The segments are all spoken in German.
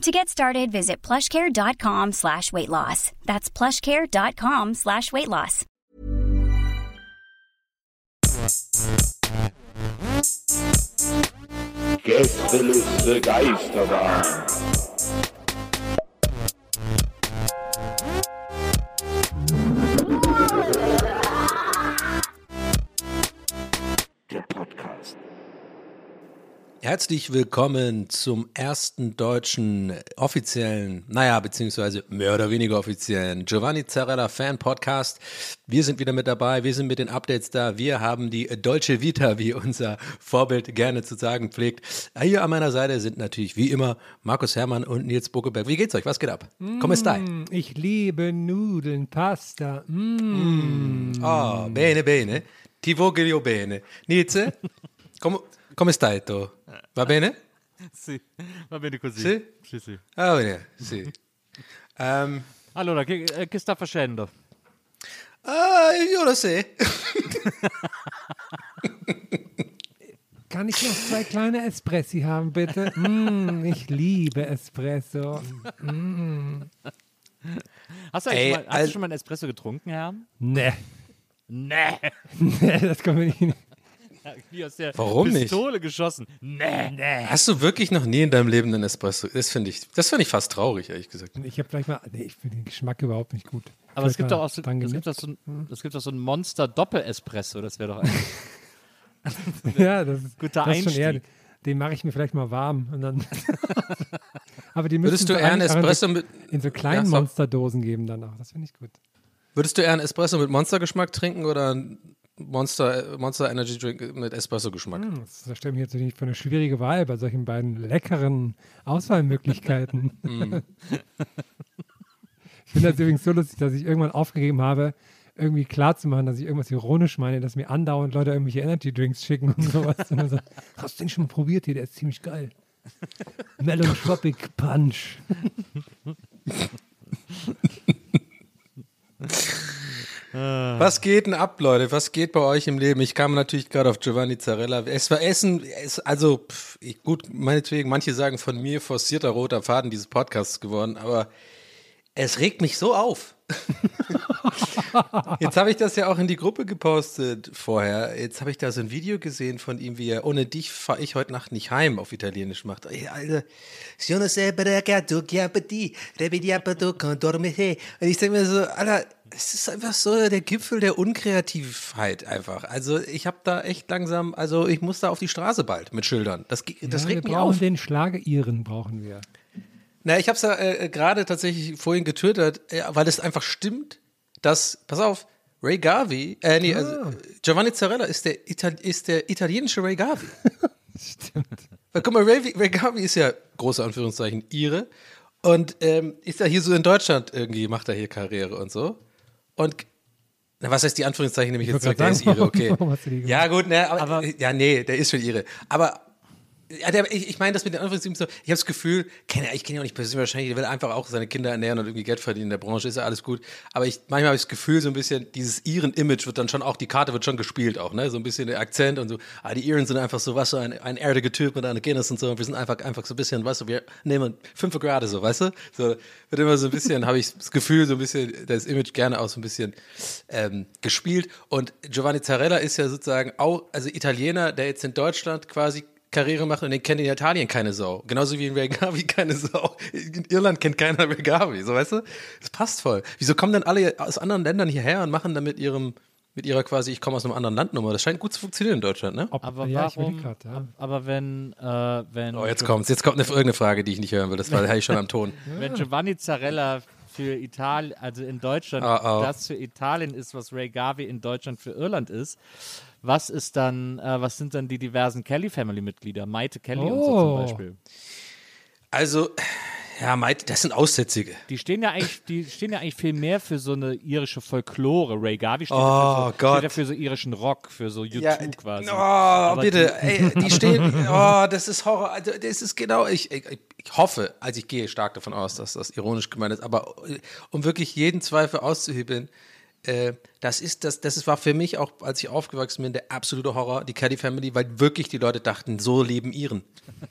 To get started, visit plushcare.com slash weight loss. That's plushcare.com slash weight loss. Gästeliste Geisterbahn. Herzlich willkommen zum ersten deutschen offiziellen, naja, beziehungsweise mehr oder weniger offiziellen Giovanni Zarella Fan Podcast. Wir sind wieder mit dabei, wir sind mit den Updates da, wir haben die Deutsche Vita, wie unser Vorbild gerne zu sagen pflegt. Hier an meiner Seite sind natürlich wie immer Markus Herrmann und Nils Buckeberg. Wie geht's euch? Was geht ab? Come stai? Mm, Ich liebe Nudeln, Pasta. Mm. Oh, bene, bene. Ti voglio bene. Nils, come, come stai tu? Va bene? Sì, va bene così. Sì? Sì, sì. Ah, bene, sì. Um, Allora, che, eh, che sta facendo? ah, io lo so. Kann ich noch zwei kleine Espressi haben, bitte? Mm, ich liebe Espresso. Hast du, Ey, schon mal, hast du schon mal einen Espresso getrunken, Herr? Ne, Nee. nee, das kommt mir nicht Wie aus der Warum nicht? Pistole geschossen. Nee, nee. Hast du wirklich noch nie in deinem Leben einen Espresso? Das finde ich, das finde ich fast traurig, ehrlich gesagt. Ich habe gleich mal, nee, ich finde den Geschmack überhaupt nicht gut. Aber es Vielleicht gibt doch auch so, es gibt doch so, ein, es gibt doch so ein Monster-Doppel-Espresso. Das wäre doch ein. Ja, das ist, Guter das ist schon eher, Einstieg. den mache ich mir vielleicht mal warm und dann. Aber die müssen Würdest du eher einen Espresso mit, in so kleinen Ja, so- Monsterdosen geben dann auch. Das finde ich gut. würdest du eher einen Espresso mit Monstergeschmack trinken oder einen Monster, Monster Energy Drink mit Espresso-Geschmack? Hm, Das stellt mich jetzt natürlich für eine schwierige Wahl bei solchen beiden leckeren Auswahlmöglichkeiten. Hm. ich finde das übrigens so lustig, dass ich irgendwann aufgegeben habe, irgendwie klarzumachen, dass ich irgendwas ironisch meine, dass mir andauernd Leute irgendwelche Energy Drinks schicken und sowas. Und dann so, hast du den schon mal probiert hier? Der ist ziemlich geil. Melon Tropic Punch. Was geht denn ab, Leute? Was geht bei euch im Leben? Ich kam natürlich gerade auf Giovanni Zarella. Es war Essen, es, also pff, ich, gut, meinetwegen, manche sagen von mir forcierter roter Faden dieses Podcasts geworden, aber es regt mich so auf. Jetzt habe ich das ja auch in die Gruppe gepostet vorher. Jetzt habe ich da so ein Video gesehen von ihm, wie er ohne dich fahre ich heute Nacht nicht heim auf Italienisch macht. Ey, Alter. Und ich denke mir so, Alter, es ist einfach so der Gipfel der Unkreativheit einfach. Also ich habe da echt langsam, also ich muss da auf die Straße bald mit Schildern. Das, das ja, regt wir mich brauchen auf. den Schlager-Iren, brauchen wir. Na, ich habe es ja äh, gerade tatsächlich vorhin getwittert, äh, weil es einfach stimmt, dass, pass auf, Ray Garvey, äh, nee, also, äh, Giovanni Zarella ist der, ist der italienische Ray Garvey. Stimmt. Weil, guck mal, Ray, Ray Garvey ist ja, große Anführungszeichen, Ire und ähm, ist ja hier so in Deutschland irgendwie, macht er hier Karriere und so. Und, na, was heißt die Anführungszeichen, nämlich jetzt zurück, der ist Ire, okay. Ja, gut, ne, aber, ja, nee, der ist schon Ire. Aber ja, der, ich, ich meine, das mit den Anführungszeichen ich habe das Gefühl, kenn, ich kenne ihn auch nicht persönlich wahrscheinlich, der will einfach auch seine Kinder ernähren und irgendwie Geld verdienen in der Branche, ist ja alles gut. Aber ich, manchmal habe ich das Gefühl, so ein bisschen, dieses Iren-Image wird dann schon auch, die Karte wird schon gespielt auch, ne? So ein bisschen der Akzent und so, ah, die Iren sind einfach so, was so ein, ein erdiger Typ mit einer Guinness und so, und wir sind einfach, einfach so ein bisschen, weißt du, wir nehmen fünf gerade so, weißt du? So, wird immer so ein bisschen, habe ich das Gefühl, so ein bisschen, das Image gerne auch so ein bisschen ähm, gespielt. Und Giovanni Zarella ist ja sozusagen auch, also Italiener, der jetzt in Deutschland quasi Karriere machen und den kennt in Italien keine Sau. Genauso wie in Regavi keine Sau. In Irland kennt keiner Regavi, so weißt du? Das passt voll. Wieso kommen dann alle aus anderen Ländern hierher und machen dann mit ihrem, mit ihrer quasi, ich komme aus einem anderen Land Nummer. Das scheint gut zu funktionieren in Deutschland, ne? Ob, Aber ja, warum? grad, ja. ab- Aber wenn, äh, wenn, Oh, jetzt kommt's. Jetzt kommt eine, irgendeine Frage, die ich nicht hören will. Das war habe ich schon am Ton. wenn Giovanni Zarella für Italien, also in Deutschland, Oh, oh. das für Italien ist, was Ray Garvey in Deutschland für Irland ist, was ist dann, äh, was sind dann die diversen Kelly-Family-Mitglieder? Maite Kelly und so zum Oh. Beispiel. Also, ja, Maite, das sind Aussätzige. Die stehen ja eigentlich, die stehen ja eigentlich viel mehr für so eine irische Folklore. Ray Garvey steht, Oh, ja, für so, Gott. steht ja für so irischen Rock, für so U2 quasi. Oh, Aber bitte. Ey, die stehen. Oh, das ist Horror. Also, das ist genau. Ich, ich, ich hoffe, also ich gehe stark davon aus, dass das ironisch gemeint ist, aber äh, um wirklich jeden Zweifel auszuhebeln, äh, das ist das, das war für mich auch, als ich aufgewachsen bin, der absolute Horror, die Caddy Family, weil wirklich die Leute dachten, so leben ihren.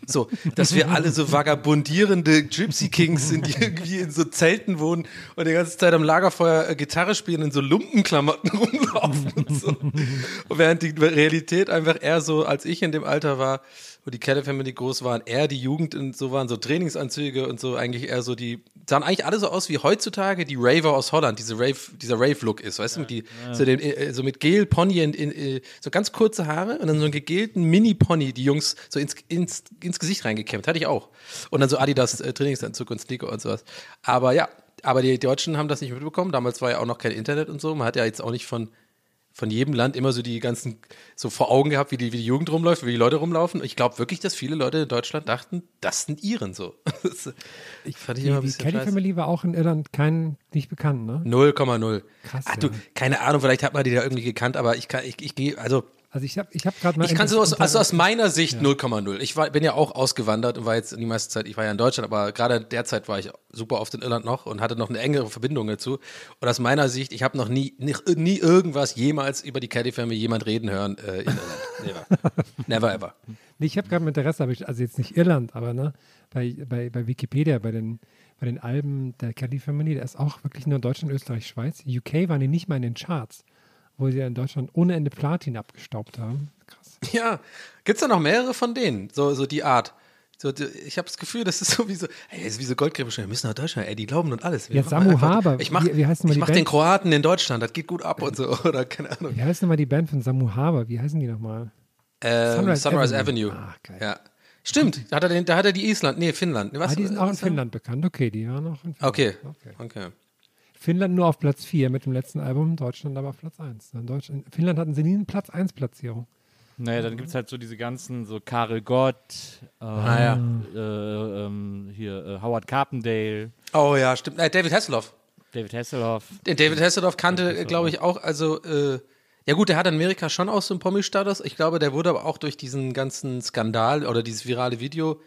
So, dass wir alle so vagabundierende Gypsy Kings sind, die irgendwie in so Zelten wohnen und die ganze Zeit am Lagerfeuer äh, Gitarre spielen und in so Lumpenklamotten rumlaufen und so. Und während die Realität einfach eher so, als ich in dem Alter war, wo die Caddy Family groß waren, eher die Jugend und so waren, so Trainingsanzüge und so eigentlich eher so die, sahen eigentlich alle so aus wie heutzutage die Raver aus Holland, diese Rave, dieser Rave-Look ist, weißt du, mit die, so, den, äh, so mit Gel, Pony, in, in, äh, so ganz kurze Haare und dann so einen gegelten Mini-Pony, die Jungs so ins, ins, ins Gesicht reingekämmt, hatte ich auch. Und dann so Adidas äh, Trainingsanzug und Sneaker und sowas. Aber ja, aber die Deutschen haben das nicht mitbekommen, damals war ja auch noch kein Internet und so, man hat ja jetzt auch nicht von von jedem Land immer so die ganzen so vor Augen gehabt, wie die, wie die Jugend rumläuft, wie die Leute rumlaufen. Ich glaube wirklich, dass viele Leute in Deutschland dachten, das sind Iren so. Das Ich, fand ich die, immer ein die bisschen Kelly scheiße. Family war auch in Irland kein, nicht bekannt, ne? 0,0. Krass, Ach du, ja. keine Ahnung, vielleicht hat man die da irgendwie gekannt, aber ich kann, ich, ich gehe, also Also ich habe ich hab gerade mal. ich kann so aus, also aus meiner Sicht 0,0. Ich war, bin ja auch ausgewandert und war jetzt die meiste Zeit, ich war ja in Deutschland, aber gerade derzeit war ich super oft in Irland noch und hatte noch eine engere Verbindung dazu. Und aus meiner Sicht, ich habe noch nie, nie, irgendwas jemals über die Caddy Family jemand reden hören äh, in Irland. Never. Never ever. Nee, ich habe gerade mit Interesse, also jetzt nicht Irland, aber ne, bei, bei, bei Wikipedia, bei den, bei den Alben der Kelly Family, da ist auch wirklich nur Deutschland, Österreich, Schweiz. UK waren die nicht mal in den Charts, wo sie ja in Deutschland ohne Ende Platin abgestaubt haben. Krass. Ja, gibt's da noch mehrere von denen? So, so die Art. So, ich habe das Gefühl, das ist so wie so, ey, das ist wie so Goldgräber schon, wir müssen nach Deutschland, ey, die glauben und alles. Wir Ja, Samu einfach- Haber, Ich mach, wie- wie heißt denn mal ich die mach Band? den Kroaten in Deutschland, das geht gut ab und so, oder keine Ahnung. Wie heißt nochmal die Band von Samu Haber? Wie heißen die nochmal? Ähm, Sunrise, Sunrise Avenue. Avenue. Ah, geil. Ja. Stimmt, da hat er, den, da hat er die Island, nee, Finnland. Was, Ah, die sind auch in Finnland bekannt. Okay, die waren auch in Finnland. Okay. okay. okay. Finnland nur auf Platz 4 mit dem letzten Album, Deutschland aber auf Platz 1. In Deutschland, in Finnland hatten sie nie eine Platz 1 Platzierung. Naja, dann gibt es halt so diese ganzen, so Karel Gott, äh, Ah, ja. äh, ähm, hier äh, Howard Carpendale, Oh ja, stimmt. Äh, David Hasselhoff. David Hasselhoff. Den David Hasselhoff kannte, glaube ich, auch, also, äh, ja gut, der hat in Amerika schon auch so einen Promi-Status. Ich glaube, der wurde aber auch durch diesen ganzen Skandal oder dieses virale Video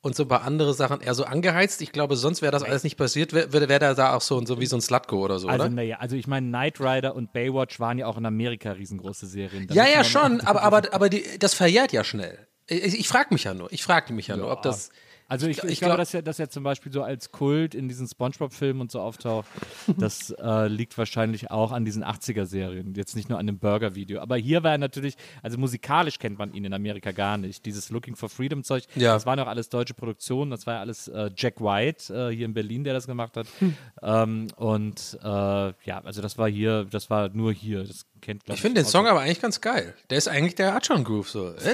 und so ein paar andere Sachen eher so angeheizt. Ich glaube, sonst wäre das alles nicht passiert, wäre wär, der da auch so, so wie so ein Slutko oder so, Also, oder? naja, also ich meine, Knight Rider und Baywatch waren ja auch in Amerika riesengroße Serien. Da Ja, ja, schon, aber, aber, aber die, das verjährt ja schnell. Ich, ich frage mich ja nur, ich frage mich ja, nur, ob das. Also ich, Ich ich, glaub- glaube, dass er, dass er zum Beispiel so als Kult in diesen Spongebob-Filmen und so auftaucht, das äh, liegt wahrscheinlich auch an diesen 80er-Serien, jetzt nicht nur an dem Burger-Video. Aber hier war er natürlich, also musikalisch kennt man ihn in Amerika gar nicht. Dieses Looking for Freedom-Zeug, Ja. das waren auch alles deutsche Produktionen, das war ja alles äh, Jack White äh, hier in Berlin, der das gemacht hat. Hm. Ähm, und äh, ja, also das war hier, das war nur hier. Das kennt, Ich finde den Song aber eigentlich ganz geil. Der ist eigentlich der Achon Groove so.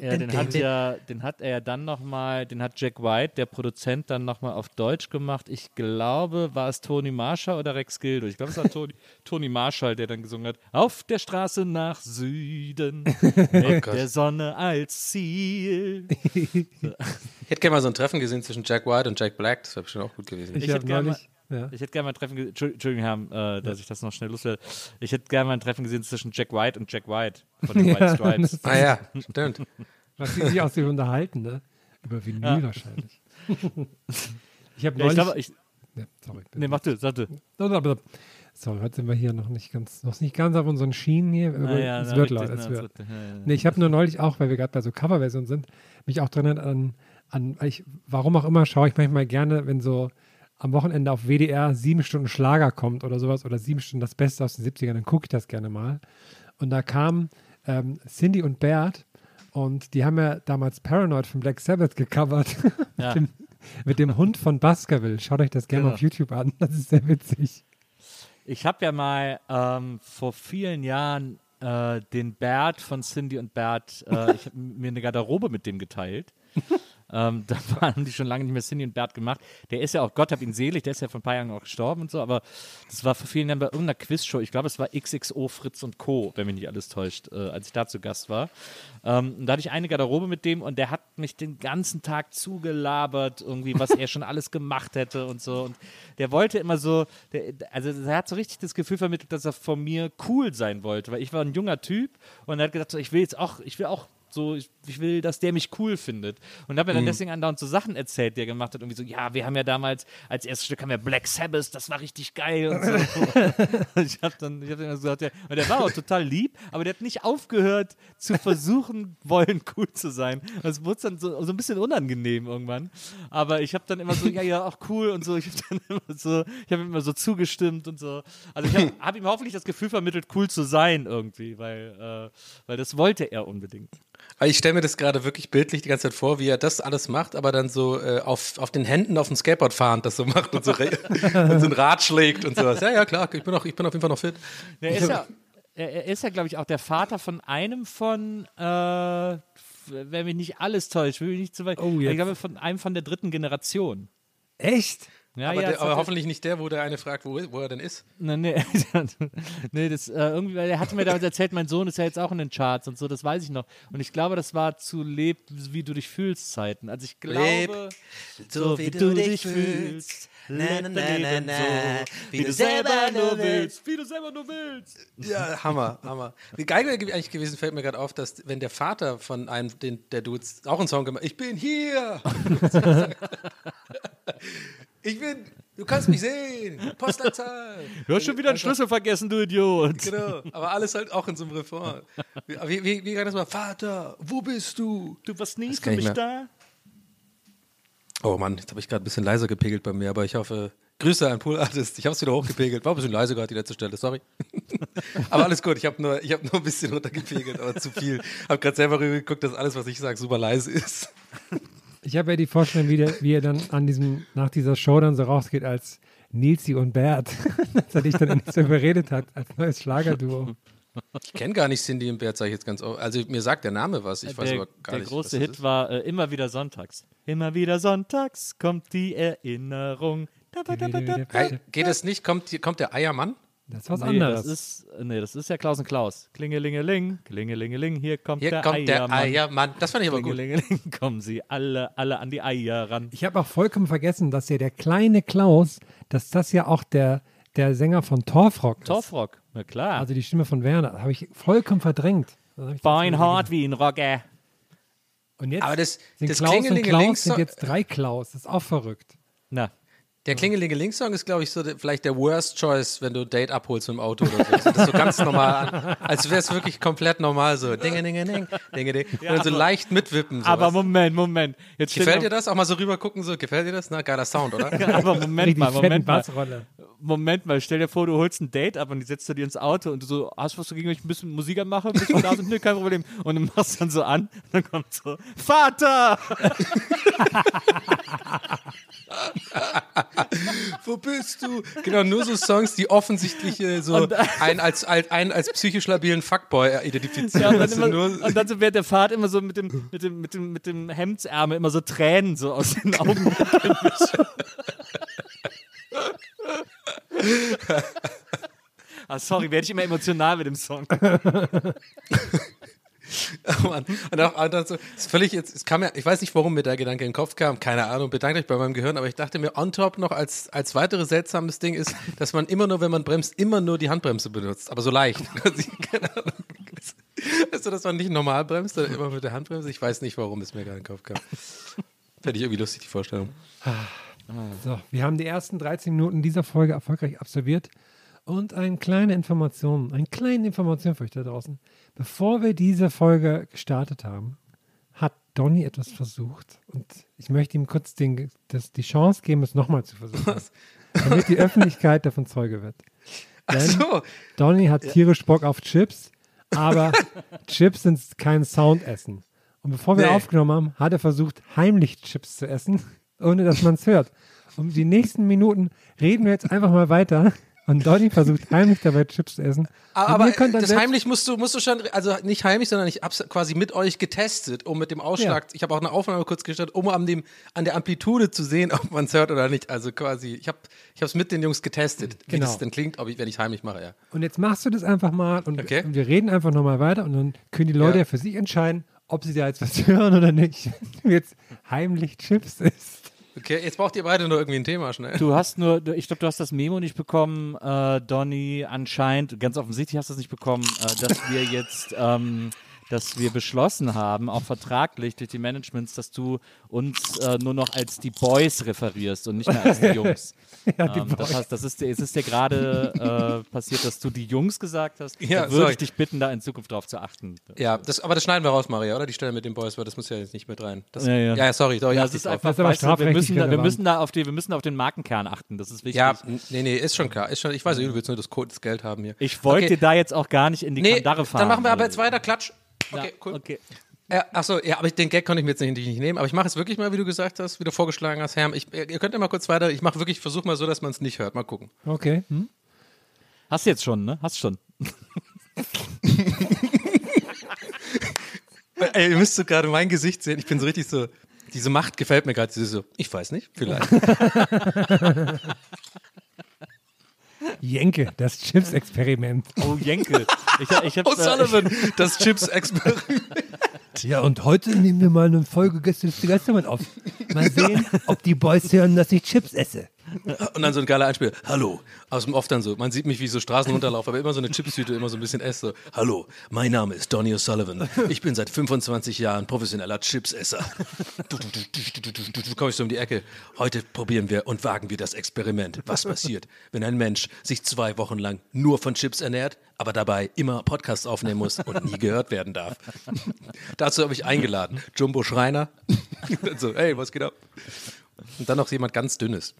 Ja, den hat ja, den hat er ja dann nochmal, den hat Jack White, der Produzent, dann nochmal auf Deutsch gemacht. Ich glaube, war es Tony Marshall oder Rex Gildo? Ich glaube, es war Tony, Tony Marshall, der dann gesungen hat, auf der Straße nach Süden, mit Gott. der Sonne als Ziel. Ich hätte gerne mal so ein Treffen gesehen zwischen Jack White und Jack Black. Das wäre bestimmt auch gut gewesen. Ich, Ich habe hätte gerne neulich. Ja. Ich hätte gerne mal ein Treffen gesehen, Entschuldigung, Herr, äh, dass ich das noch schnell loswerde. Ich hätte gerne mal ein Treffen gesehen zwischen Jack White und Jack White von den White Stripes. Ah ja, stimmt. Was die sich aus dem unterhalten, ne? Über Vinyl Ja. wahrscheinlich. ich habe Ja, ich neulich. glaube, ich, ja, sorry. nee, mach du, sag du. Sorry, heute sind wir hier noch nicht ganz, noch nicht ganz auf unseren Schienen hier. Ah, ja, es wird Leute, es wird. ja, ja. Nee, ich habe nur neulich auch, weil wir gerade bei so Coverversionen sind, mich auch dran an, an ich, warum auch immer schaue ich manchmal gerne, wenn so am Wochenende auf WDR sieben Stunden Schlager kommt oder sowas oder sieben Stunden das Beste aus den 70ern, dann gucke ich das gerne mal. Und da kamen ähm, Cindy und Bert Und die haben ja damals Paranoid von Black Sabbath gecovert. Ja. mit, dem, mit dem Hund von Baskerville. Schaut euch das gerne Genau. auf YouTube an. Das ist sehr witzig. Ich habe ja mal ähm, vor vielen Jahren äh, den Bert von Cindy und Bert, äh, ich habe mir eine Garderobe mit dem geteilt. Ähm, da waren die schon lange nicht mehr Cindy und Bert gemacht. Der ist ja auch, Gott hab ihn selig, der ist ja vor ein paar Jahren auch gestorben und so, aber das war vor vielen Jahren bei irgendeiner Quizshow, ich glaube, es war XXO Fritz und Co., wenn mich nicht alles täuscht, äh, als ich da zu Gast war. Ähm, und da hatte ich eine Garderobe mit dem und der hat mich den ganzen Tag zugelabert, irgendwie, was er schon alles gemacht hätte und so. Und der wollte immer so, der, also er hat so richtig das Gefühl vermittelt, dass er von mir cool sein wollte, weil ich war ein junger Typ und er hat gesagt, so, ich will jetzt auch, ich will auch so, ich, ich will, dass der mich cool findet. Und habe mir dann deswegen andauernd so Sachen erzählt, die er gemacht hat. Irgendwie so, ja, wir haben ja damals, als erstes Stück haben wir Black Sabbath, das war richtig geil und so. Ich habe dann, ich hab dann gesagt, ja, und der war auch total lieb, aber der hat nicht aufgehört zu versuchen, wollen cool zu sein. Es wurde dann so, so ein bisschen unangenehm irgendwann. Aber ich habe dann immer so, ja, ja, auch cool und so. Ich habe dann immer so, ich habe immer so zugestimmt und so. Also ich habe hab ihm hoffentlich das Gefühl vermittelt, cool zu sein irgendwie, weil, äh, weil das wollte er unbedingt. Aber ich stelle mir das gerade wirklich bildlich die ganze Zeit vor, wie er das alles macht, aber dann so äh, auf, auf den Händen auf dem Skateboard fahrend das so macht und so, und so ein Rad schlägt und sowas. Ja, ja, klar, ich bin, auch, ich bin auf jeden Fall noch fit. Der ist ja, er, ist ja, glaube ich, auch der Vater von einem von, äh, wenn mich nicht alles täuscht, will ich nicht zu weit. Oh, jetzt. ich glaube, von einem von der dritten Generation. Echt? Ja, aber ja, der, aber hat- hoffentlich nicht der, wo der eine fragt, wo, wo er denn ist. Nee, nee, nee das, äh, irgendwie, weil er hatte mir damals erzählt, mein Sohn ist ja jetzt auch in den Charts und so, das weiß ich noch. Und ich glaube, das war zu Leb, wie du dich fühlst Zeiten. Also ich Leb, glaube, so wie du dich fühlst, leb dein Leben so, wie du selber nur willst, wie du selber nur willst. Ja, Hammer, Hammer. Wie geil wäre eigentlich gewesen, fällt mir gerade auf, dass wenn der Vater von einem den, der Dudes auch einen Song gemacht Ich bin hier! ich bin, du kannst mich sehen! Postleitzahl! Du hast schon wieder einen Schlüssel vergessen, du Idiot. Genau, aber alles halt auch in so einem Refrain. Wie, wie, wie, kann das mal? Vater, wo bist du? Du warst nie für mich da. Oh Mann, jetzt habe ich gerade ein bisschen leiser gepegelt bei mir, aber ich hoffe, Grüße an Pool Artist. Ich habe es wieder hochgepegelt. War ein bisschen leise gerade die letzte Stelle, sorry. aber alles gut, ich habe nur, ich hab nur ein bisschen runtergepegelt, aber zu viel. Habe gerade selber geguckt, dass alles, was ich sage, super leise ist. Ich habe ja die Vorstellung, wie, der, wie er dann an diesem, nach dieser Show dann so rausgeht als Nilsi und Bert, dass er dich dann endlich so überredet hat als neues Schlagerduo. Ich kenne gar nicht Cindy und Bert, sage ich jetzt ganz oft. Also mir sagt der Name was, ich weiß der, aber gar der nicht. große was das Hit ist. war äh, immer wieder sonntags. Immer wieder sonntags kommt die Erinnerung. Da, da, da, da, da. Hey, geht es nicht? Kommt, hier- kommt der Eiermann? Das ist was Nee, anderes. das ist, nee, das ist ja Klaus und Klaus. Klingelingeling, klingelingeling, hier kommt Hier der kommt der Eiermann. Eiermann. Das fand ich aber gut. Kommen sie alle, alle an die Eier ran. ich habe auch vollkommen vergessen, dass ja der kleine Klaus, dass das ja auch der, der Sänger von Torfrock ist. Torfrock, na klar. Also die Stimme von Werner. Habe ich vollkommen verdrängt. Beinhard wie ein Rocker. Und jetzt Aber das- sind das Klaus und Klaus sind jetzt drei Klaus. Das ist auch verrückt. Na, Der Klingelingeling-Song ist, glaube ich, so der, vielleicht der Worst Choice, wenn du ein Date abholst mit dem Auto oder so. Das ist so ganz normal an. Als wäre es wirklich komplett normal so. Dinge, dinge, ding, dinge, ding. Und dann so leicht mitwippen. So, aber du? Moment, Moment. Jetzt Gefällt dir das? Auch mal so rüber gucken, so, gefällt dir das? Na, geiler Sound, oder? Aber Moment mal, Moment mal. Moment mal, stell dir vor, du holst ein Date ab und die setzt du dir ins Auto und du so, hast du was dagegen, wenn ich ein bisschen Musik anmache, bis wir da sind? Nö, kein Problem. Und dann machst du dann so an und dann kommt so, Vater! Wo bist du? Genau, nur so Songs, die offensichtlich äh, so Und- einen als, als, einen als psychisch labilen Fuckboy äh, identifizieren. Ja, und, dann du, immer, und dann so während der Fahrt immer so mit dem, mit dem, mit dem, mit dem Hemdsärmel immer so Tränen so aus den Augen. ah, sorry, werde ich immer emotional mit dem Song. Oh. Und auch dann so, ist völlig jetzt, es kam ja, ich weiß nicht, warum mir der Gedanke in den Kopf kam, keine Ahnung, bedankt euch bei meinem Gehirn, aber ich dachte mir, on top noch als, als weiteres seltsames Ding ist, dass man immer nur, wenn man bremst, immer nur die Handbremse benutzt, aber so leicht. keine Ahnung. Weißt du, dass man nicht normal bremst, sondern immer mit der Handbremse? Ich weiß nicht, warum es mir gerade in den Kopf kam. Fände ich irgendwie lustig, die Vorstellung. So, wir haben die ersten 13 Minuten dieser Folge erfolgreich absolviert. Und eine kleine Information, eine kleine Information für euch da draußen. Bevor wir diese Folge gestartet haben, hat Donny etwas versucht. Und ich möchte ihm kurz den, das, die Chance geben, es nochmal zu versuchen. Damit die Öffentlichkeit davon Zeuge wird. Denn so, Donny hat tierisch Bock auf Chips, aber Chips sind kein Soundessen. Und bevor wir Nee. aufgenommen haben, hat er versucht, heimlich Chips zu essen, ohne dass man es hört. Und die nächsten Minuten reden wir jetzt einfach mal weiter. Und Donny versucht heimlich dabei Chips zu essen. Aber, aber das heimlich musst du, musst du schon, also nicht heimlich, sondern ich hab's quasi mit euch getestet, um mit dem Ausschlag, ich habe auch eine Aufnahme kurz gestartet, um an, dem, an der Amplitude zu sehen, ob man es hört oder nicht. Also quasi, ich habe ich es mit den Jungs getestet, wie Genau. das denn klingt, ob ich, wenn ich heimlich mache, ja. Und jetzt machst du das einfach mal und, Okay. wir reden einfach nochmal weiter und dann können die Leute Ja. ja. für sich entscheiden, ob sie da jetzt was hören oder nicht. Wenn du jetzt heimlich Chips isst. Okay, jetzt braucht ihr beide nur irgendwie ein Thema schnell. Du hast nur, ich glaube, du hast das Memo nicht bekommen, äh, Donny, anscheinend, ganz offensichtlich hast du es nicht bekommen, äh, dass wir jetzt, ähm, dass wir beschlossen haben, auch vertraglich durch die Managements, dass du uns äh, nur noch als die Boys referierst und nicht mehr als die Jungs. Ja, die ähm, Boys. das heißt, das ist, dir- es ist dir gerade äh, passiert, dass du die Jungs gesagt hast. Ja, da würde ich dich bitten, da in Zukunft drauf zu achten. Ja, das, aber das schneiden wir raus, Maria, oder? Die Stelle mit den Boys, weil das muss ja jetzt nicht mit rein. Das, Ja, ja. ja, sorry, sorry. Ja, es ist einfach, Das ist aber weißt wir strafrechtlich müssen, da, wir, müssen da auf die, wir müssen auf den Markenkern achten, das ist wichtig. Ja, nee, nee, ist schon klar. Ist schon, ich weiß, du willst nur das, das Geld haben hier. Ich wollte Okay. dir da jetzt auch gar nicht in die Nee, Kandare fahren. dann machen wir aber jetzt weiter, Klatsch. Okay, Ja, cool. Okay. Ja, achso, ja, aber den Gag konnte ich mir jetzt nicht, nicht nehmen. Aber ich mache es wirklich mal, wie du gesagt hast, wie du vorgeschlagen hast, Herm. Ich, ihr könnt ja mal kurz weiter. Ich mache wirklich, versuche mal so, dass man es nicht hört. Mal gucken. Okay. Hm? Hast du jetzt schon, ne? Hast schon. Ey, ihr müsst so gerade mein Gesicht sehen. Ich bin so richtig so. Diese Macht gefällt mir gerade. So, ich weiß nicht, vielleicht. Jenke, das Chips-Experiment. Oh, Jenke. Ich, ich hab, Oh, Sullivan, das Chips-Experiment. Ja, und heute nehmen wir mal eine Folge Gästeliste Geistermann auf. Mal sehen, ob die Boys hören, dass ich Chips esse. Und dann so ein geiler Einspiel. Hallo. Aus dem Off dann so. Man sieht mich, wie ich so Straßen runterlaufe, aber immer so eine Chipstüte, immer so ein bisschen esse. Hallo, mein Name ist Donny O'Sullivan. Ich bin seit 25 Jahren professioneller Chipsesser. Komme ich so um die Ecke. Heute probieren wir und wagen wir das Experiment. Was passiert, wenn ein Mensch sich zwei Wochen lang nur von Chips ernährt, aber dabei immer Podcasts aufnehmen muss und nie gehört werden darf? Dazu habe ich eingeladen. Jumbo Schreiner. So, hey, was geht ab? Und dann noch jemand ganz Dünnes.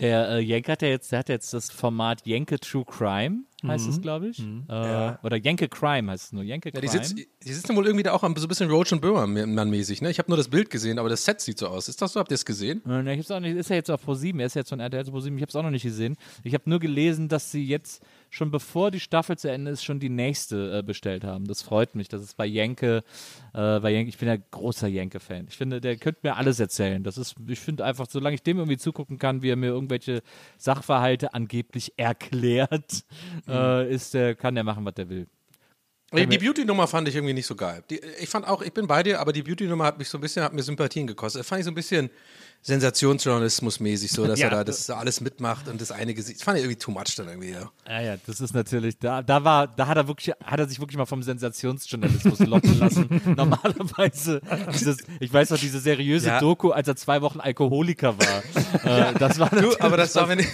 Der äh, Jenke hat ja jetzt, der hat jetzt das Format Jenke True Crime, heißt Mhm. es, glaube ich. Äh, Oder Jenke Crime heißt es nur. Jenke Ja, Crime. die, sitzt, die sitzen wohl irgendwie da auch so ein bisschen Roach und Böhmermann-mäßig, ne? Ich habe nur das Bild gesehen, aber das Set sieht so aus. Ist das so? Habt ihr es gesehen? Äh, ne, ich hab's auch nicht, ist ja jetzt auf Pro7, er ist jetzt von RTL zu Pro7, ich habe es auch noch nicht gesehen. Ich habe nur gelesen, dass sie jetzt schon bevor die Staffel zu Ende ist, schon die nächste äh, bestellt haben. Das freut mich, das ist bei Jenke, äh, bei Jenke, ich bin ja großer Jenke-Fan. Ich finde, der könnte mir alles erzählen. Das ist, ich finde einfach, solange ich dem irgendwie zugucken kann, wie er mir irgendwelche Sachverhalte angeblich erklärt, äh, ist der, kann der machen, was der will. Die, die Beauty-Nummer fand ich irgendwie nicht so geil. Die, ich fand auch, ich bin bei dir, aber die Beauty-Nummer hat mich so ein bisschen, hat mir Sympathien gekostet. Das fand ich so ein bisschen Sensationsjournalismus-mäßig, so, dass Ja. er da das alles mitmacht und das eine Gesicht. Das fand ich irgendwie too much dann irgendwie. Ja. Ja, ja, das ist natürlich, da, da war, da hat er wirklich, hat er sich wirklich mal vom Sensationsjournalismus locken lassen. Normalerweise, dieses, ich weiß noch, diese seriöse Ja. Doku, als er zwei Wochen Alkoholiker war. äh, das war Du, aber das war, wenn ich.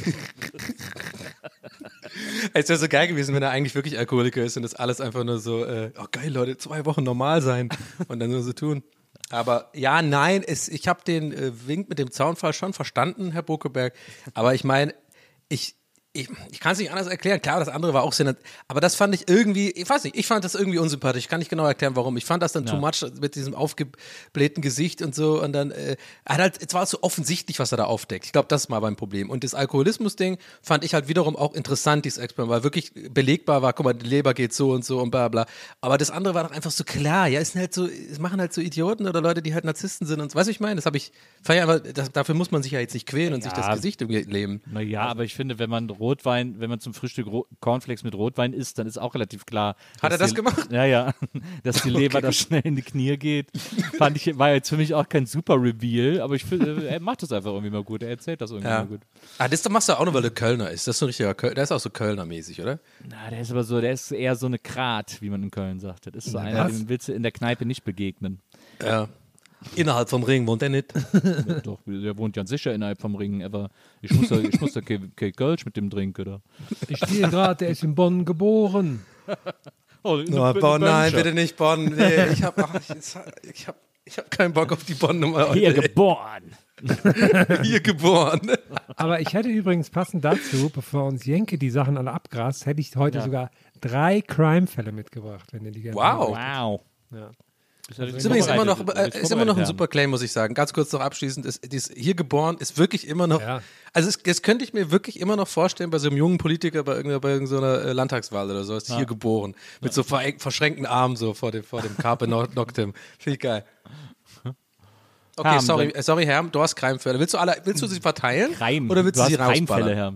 Es wäre so geil gewesen, wenn er eigentlich wirklich Alkoholiker ist und das alles einfach nur so, äh, oh geil, Leute, zwei Wochen normal sein und dann nur so tun. Aber ja, nein, es, ich habe den äh, Wink mit dem Zaunfall schon verstanden, Herr Bokeberg. Aber ich meine, ich, ich, ich kann es nicht anders erklären. Klar, das andere war auch sehr, aber das fand ich irgendwie, ich weiß nicht, ich fand das irgendwie unsympathisch. Ich kann nicht genau erklären, warum. Ich fand das dann too much mit diesem aufgeblähten Gesicht und so. Und dann, äh, hat halt, es war so offensichtlich, was er da aufdeckt. Ich glaube, das ist mal mein Problem. Und das Alkoholismus-Ding fand ich halt wiederum auch interessant, dieses Experiment, weil wirklich belegbar war, guck mal, die Leber geht so und so und bla bla. Aber das andere war doch einfach so klar. Ja, es sind halt so, es machen halt so Idioten oder Leute, die halt Narzissten sind und so. Weißt du, ich meine? Das habe ich, feier, aber das, dafür muss man sich ja jetzt nicht quälen und sich das Ja. Gesicht irgendwie leben. Naja, aber ich finde, wenn man Rotwein, wenn man zum Frühstück Ro Cornflakes mit Rotwein isst, dann ist auch relativ klar. Hat er das die- gemacht? Ja, ja. Dass die Leber da schnell in die Knie geht. Fand ich, war jetzt für mich auch kein super Reveal, aber ich finde, er macht das einfach irgendwie mal gut. Er erzählt das irgendwie Ja. mal gut. Ah, das machst du auch nur, weil du Kölner ist. Das ist so ein richtiger Kölner. Der ist auch so Kölner-mäßig, oder? Na, der ist aber so, der ist eher so eine Krat, wie man in Köln sagt. Das ist so einer, dem willst du in der Kneipe nicht begegnen. Ja. Innerhalb vom Ring wohnt er nicht. Doch, der wohnt ganz sicher innerhalb vom Ring, aber ich muss da, ich muss da kein, kein Kölsch mit dem trinken, oder? Ich stehe gerade, der ist in Bonn geboren. Oh, Oh, Bonn, nein, bitte nicht Bonn. Nee, ich habe ich hab, ich hab, ich hab keinen Bock auf die Bonn-Nummer. Hier geboren. Hier geboren. Aber ich hätte übrigens passend dazu, bevor uns Jenke die Sachen alle abgrast, hätte ich heute sogar drei Crime-Fälle mitgebracht, wenn ihr die gerne Wow. Wow. Ja. Ja richtig Ist übrigens immer noch, äh, ist immer noch ein super Claim, muss ich sagen. Ganz kurz noch abschließend, ist, ist hier geboren, ist wirklich immer noch, Ja. also es, das könnte ich mir wirklich immer noch vorstellen bei so einem jungen Politiker bei irgendeiner, bei irgendeiner äh, Landtagswahl oder so, ist hier geboren. Mit so ver verschränkten Armen so vor dem, vor dem Carpe No- Noctem. Finde ich geil. Okay, Herm, sorry, äh, sorry, Herr, du hast Keimfälle. Willst du alle, willst du sie verteilen? Reim. Oder willst du du sie hast rausballern? Herr.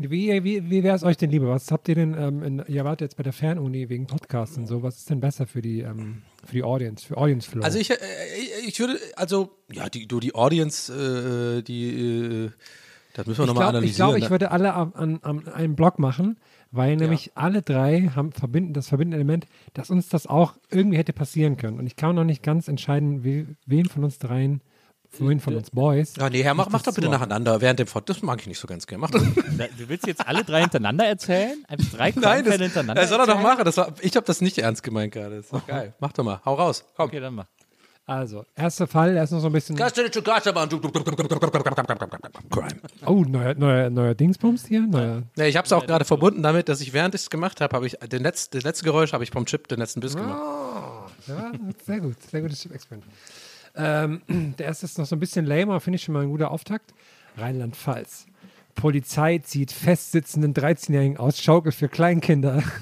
Wie, wie, wie wäre es euch denn lieber? Was habt ihr denn, ähm, in, ihr wart jetzt bei der Fernuni wegen Podcasts und so, was ist denn besser für die, ähm, für die Audience, für Audience Flow? Also ich, äh, ich, ich würde, also, ja, die, du, die Audience, äh, die, äh, das müssen wir ich nochmal glaube, analysieren. ich, glaub, ich ne? würde alle an, an, an einem Blog machen, weil nämlich alle drei haben verbinden, das verbindende Element, dass uns das auch irgendwie hätte passieren können. Und ich kann noch nicht ganz entscheiden, we, wen von uns dreien, wen von uns Boys. Ja, nee, Herr, mach, mach doch bitte nacheinander während dem Fort. Das mag ich nicht so ganz gerne. Mach. Na, Du willst jetzt alle drei hintereinander erzählen? Einfach drei Nein, das, hintereinander das soll er doch machen. Das war, ich habe das nicht ernst gemeint gerade. Das ist doch geil. Mach doch mal. Hau raus. Komm. Okay, dann mach. Also, erster Fall, er ist noch so ein bisschen. Crime. Oh, neuer, neuer, neuer Dingsbums hier? Neuer. Ja, ich habe es auch gerade verbunden damit, dass ich während ich es gemacht habe, habe ich den Letz, das letzte Geräusch habe ich vom Chip den letzten Biss gemacht. Ja, sehr gut, sehr gutes Chip-Experiment. Ähm, der erste ist noch so ein bisschen lamer, finde ich schon mal ein guter Auftakt. Rheinland-Pfalz. Polizei zieht festsitzenden 13-Jährigen aus Schaukel für Kleinkinder.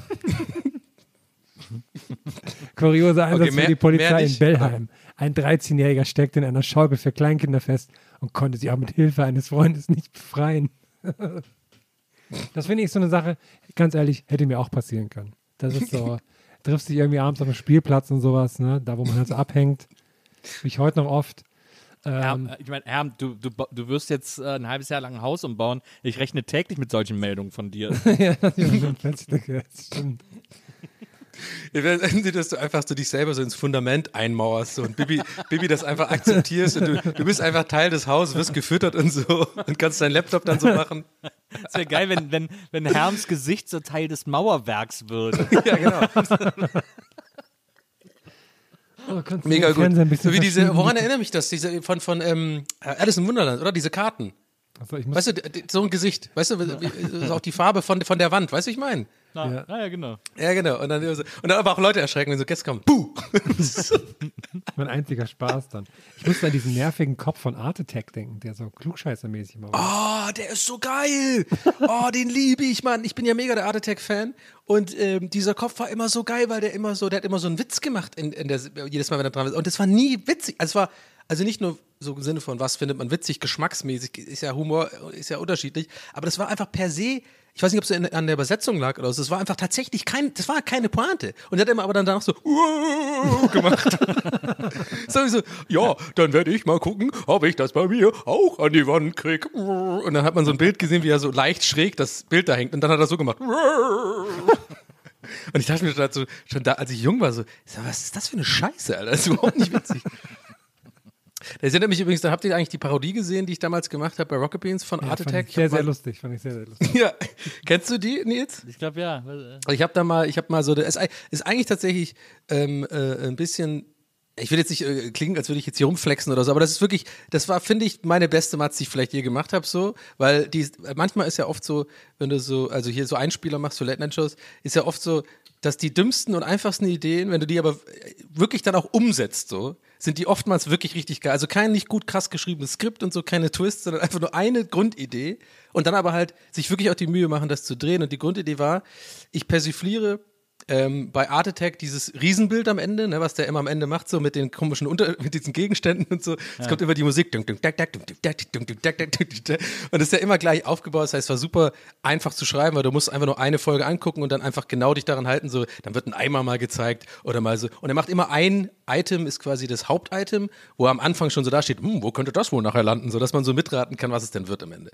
Kurioser Einsatz mehr- für die Polizei in. Bellheim. Ein 13-Jähriger steckte in einer Schaukel für Kleinkinder fest und konnte sie auch mit Hilfe eines Freundes nicht befreien. das finde ich so eine Sache, ganz ehrlich, hätte mir auch passieren können. Das ist so, triffst dich irgendwie abends auf dem Spielplatz und sowas, ne? da wo man halt so abhängt. Wie ich heute noch oft. Herm, Ähm, äh, ich meine, Herm, du, du, du wirst jetzt äh, ein halbes Jahr lang ein Haus umbauen. Ich rechne täglich mit solchen Meldungen von dir. ja, das ist plötzlich, das stimmt. Dass du einfach so dich selber so ins Fundament einmauerst so, und Bibi, Bibi das einfach akzeptierst und du, du bist einfach Teil des Hauses, wirst gefüttert und so und kannst deinen Laptop dann so machen. Es wäre geil, wenn, wenn, wenn Herms Gesicht so Teil des Mauerwerks würde. Ja, genau. Oh, Mega gut. So wie diese, woran erinnert mich das? Diese von, von ähm, Alice im Wunderland, oder? Diese Karten. Muss, Weißt du, so ein Gesicht. Weißt du, ist auch die Farbe von, von der Wand. Weißt du, ich meine? Na, Ja. ja. ja, genau. Ja, genau. Und dann, und dann aber auch Leute erschrecken, wenn so Gäste kommen. Puh! mein einziger Spaß dann. Ich muss an diesen nervigen Kopf von Art Attack denken, der so klugscheißermäßig immer war. Oh, der ist so geil. Oh, den liebe ich, Mann. Ich bin ja mega der Art Attack-Fan. Und ähm, dieser Kopf war immer so geil, weil der immer so, der hat immer so einen Witz gemacht in, in der, jedes Mal, wenn er dran ist. Und das war nie witzig. Also es war, also nicht nur so im Sinne von, was findet man witzig, geschmacksmäßig, ist ja Humor, ist ja unterschiedlich. Aber das war einfach per se, ich weiß nicht, ob es an der Übersetzung lag oder so, es war einfach tatsächlich kein, das war keine Pointe. Und er hat immer aber dann danach so gemacht. Sowieso, ja, dann werde ich mal gucken, ob ich das bei mir auch an die Wand krieg. Und dann hat man so ein Bild gesehen, wie er so leicht schräg das Bild da hängt. Und dann hat er so gemacht. Und ich dachte mir dazu, schon da, als ich jung war, so, ich was ist das für eine Scheiße, Alter? Das ist überhaupt nicht witzig. Das erinnert mich übrigens, da habt ihr eigentlich die Parodie gesehen, die ich damals gemacht habe bei Rocket Beans von Ja, Art fand Attack? ich sehr, sehr mal- lustig. Fand ich sehr, sehr lustig. Ja, kennst du die, Nils? Ich glaube, ja. Ich habe da mal, ich habe mal so, es ist eigentlich tatsächlich ähm, äh, ein bisschen, ich will jetzt nicht äh, klingen, als würde ich jetzt hier rumflexen oder so, aber das ist wirklich, das war, finde ich, meine beste Matz, die ich vielleicht je gemacht habe, so, weil die, manchmal ist ja oft so, wenn du so, also hier so Einspieler machst für Late-Night-Shows, ist ja oft so, dass die dümmsten und einfachsten Ideen, wenn du die aber wirklich dann auch umsetzt, so, sind die oftmals wirklich richtig geil. Also kein nicht gut krass geschriebenes Skript und so, keine Twists, sondern einfach nur eine Grundidee und dann aber halt sich wirklich auch die Mühe machen, das zu drehen. Und die Grundidee war, ich persifliere ähm, bei Art Attack dieses Riesenbild am Ende, ne, was der immer am Ende macht, so mit den komischen Unter mit diesen Gegenständen und so. Es kommt immer die Musik. Und das ist ja immer gleich aufgebaut. Das heißt, es war super einfach zu schreiben, weil du musst einfach nur eine Folge angucken und dann einfach genau dich daran halten. So, dann wird ein Eimer mal gezeigt oder mal so. Und er macht immer ein Item, ist quasi das Hauptitem, wo am Anfang schon so da steht, hm, wo könnte das wohl nachher landen, so dass man so mitraten kann, was es denn wird am Ende.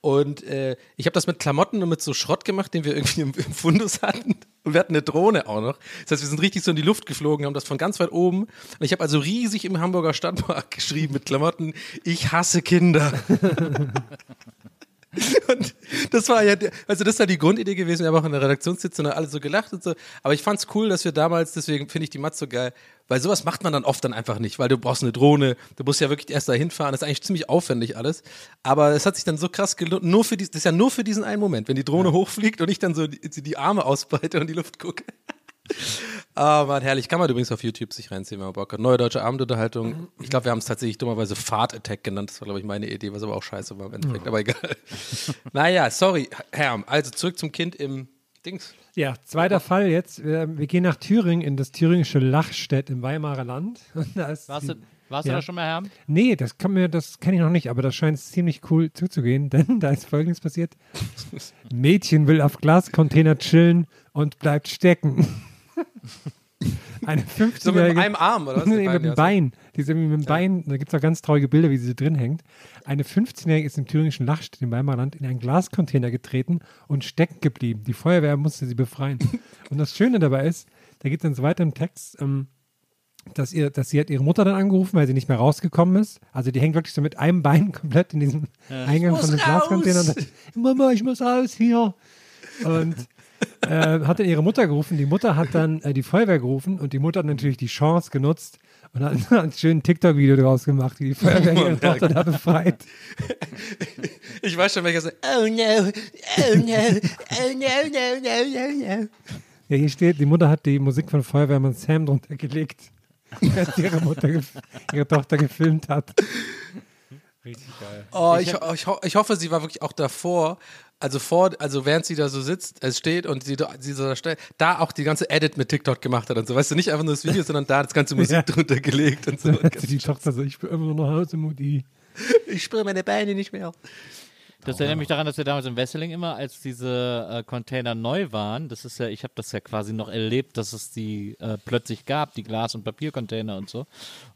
Und äh, ich habe das mit Klamotten und mit so Schrott gemacht, den wir irgendwie im, im Fundus hatten. Und wir hatten eine Drohne auch noch. Das heißt, wir sind richtig so in die Luft geflogen, haben das von ganz weit oben. Und ich habe also riesig im Hamburger Stadtpark geschrieben mit Klamotten, ich hasse Kinder. Und das war ja, also das ist ja die Grundidee gewesen. Wir haben auch in der Redaktionssitzung alle so gelacht und so. Aber ich fand's cool, dass wir damals, deswegen finde ich die Matz so geil, weil sowas macht man dann oft dann einfach nicht, weil du brauchst eine Drohne, du musst ja wirklich erst da hinfahren. Das ist eigentlich ziemlich aufwendig alles. Aber es hat sich dann so krass gelohnt, nur für dies, das ist ja nur für diesen einen Moment, wenn die Drohne hochfliegt und ich dann so die, die Arme ausbreite und in die Luft gucke. Ah, Mann, herrlich. Kann man übrigens auf YouTube sich reinziehen, wenn man Bock hat. Neue deutsche Abendunterhaltung. Ich glaube, wir haben es tatsächlich dummerweise Fart Attack genannt. Das war, glaube ich, meine Idee, was aber auch scheiße war im Endeffekt. Aber egal. naja, sorry, Herr. Also zurück zum Kind im Dings. Ja, zweiter Fall jetzt. Wir, wir gehen nach Thüringen in das thüringische Lachstedt im Weimarer Land. Und da ist Warst die- du, warst Ja. du da schon mal, Herr? Nee, das kann mir, das kenne ich noch nicht, aber das scheint ziemlich cool zuzugehen, denn da ist folgendes passiert. Mädchen will auf Glascontainer chillen und bleibt stecken. Eine So mit 15-jährige. einem Arm, oder was? Nee, mit dem Bein. Die ist irgendwie mit dem Bein, da gibt es auch ganz traurige Bilder, wie sie so drin hängt. Eine 15-Jährige ist im thüringischen Lachstedt im Weimarer Land in einen Glascontainer getreten und stecken geblieben. Die Feuerwehr musste sie befreien. und das Schöne dabei ist, da geht es dann so weiter im Text, ähm, dass, ihr, dass sie hat ihre Mutter dann angerufen, weil sie nicht mehr rausgekommen ist. Also die hängt wirklich so mit einem Bein komplett in diesem Eingang von dem Glascontainer. Mama, ich muss raus hier. Und äh, hat dann ihre Mutter gerufen. Die Mutter hat dann äh, die Feuerwehr gerufen und die Mutter hat natürlich die Chance genutzt und hat ein schönes TikTok-Video daraus gemacht, wie die Feuerwehr ihre Tochter da befreit. Ich weiß schon, welcher so, oh no, oh no, oh no, no, no, no, no. Ja, hier steht, die Mutter hat die Musik von Feuerwehrmann Sam drunter gelegt, als ihre Mutter ihre Tochter gefilmt hat. Richtig geil. Oh, ich, ho- ich, ho- ich hoffe, sie war wirklich auch davor, also vor, also während sie da so sitzt, es steht und sie, da- sie so da steht, da auch die ganze Edit mit TikTok gemacht hat und so. Weißt du, nicht einfach nur das Video, sondern da das ganze Musik Ja. drunter gelegt und so. Die Tochter so, ich bin immer noch nach Hause, Mutti. Ich spüre meine Beine nicht mehr. Das erinnert mich daran, dass wir damals in Wesseling immer, als diese äh, Container neu waren, das ist ja, ich habe das ja quasi noch erlebt, dass es die äh, plötzlich gab, die Glas- und Papiercontainer und so.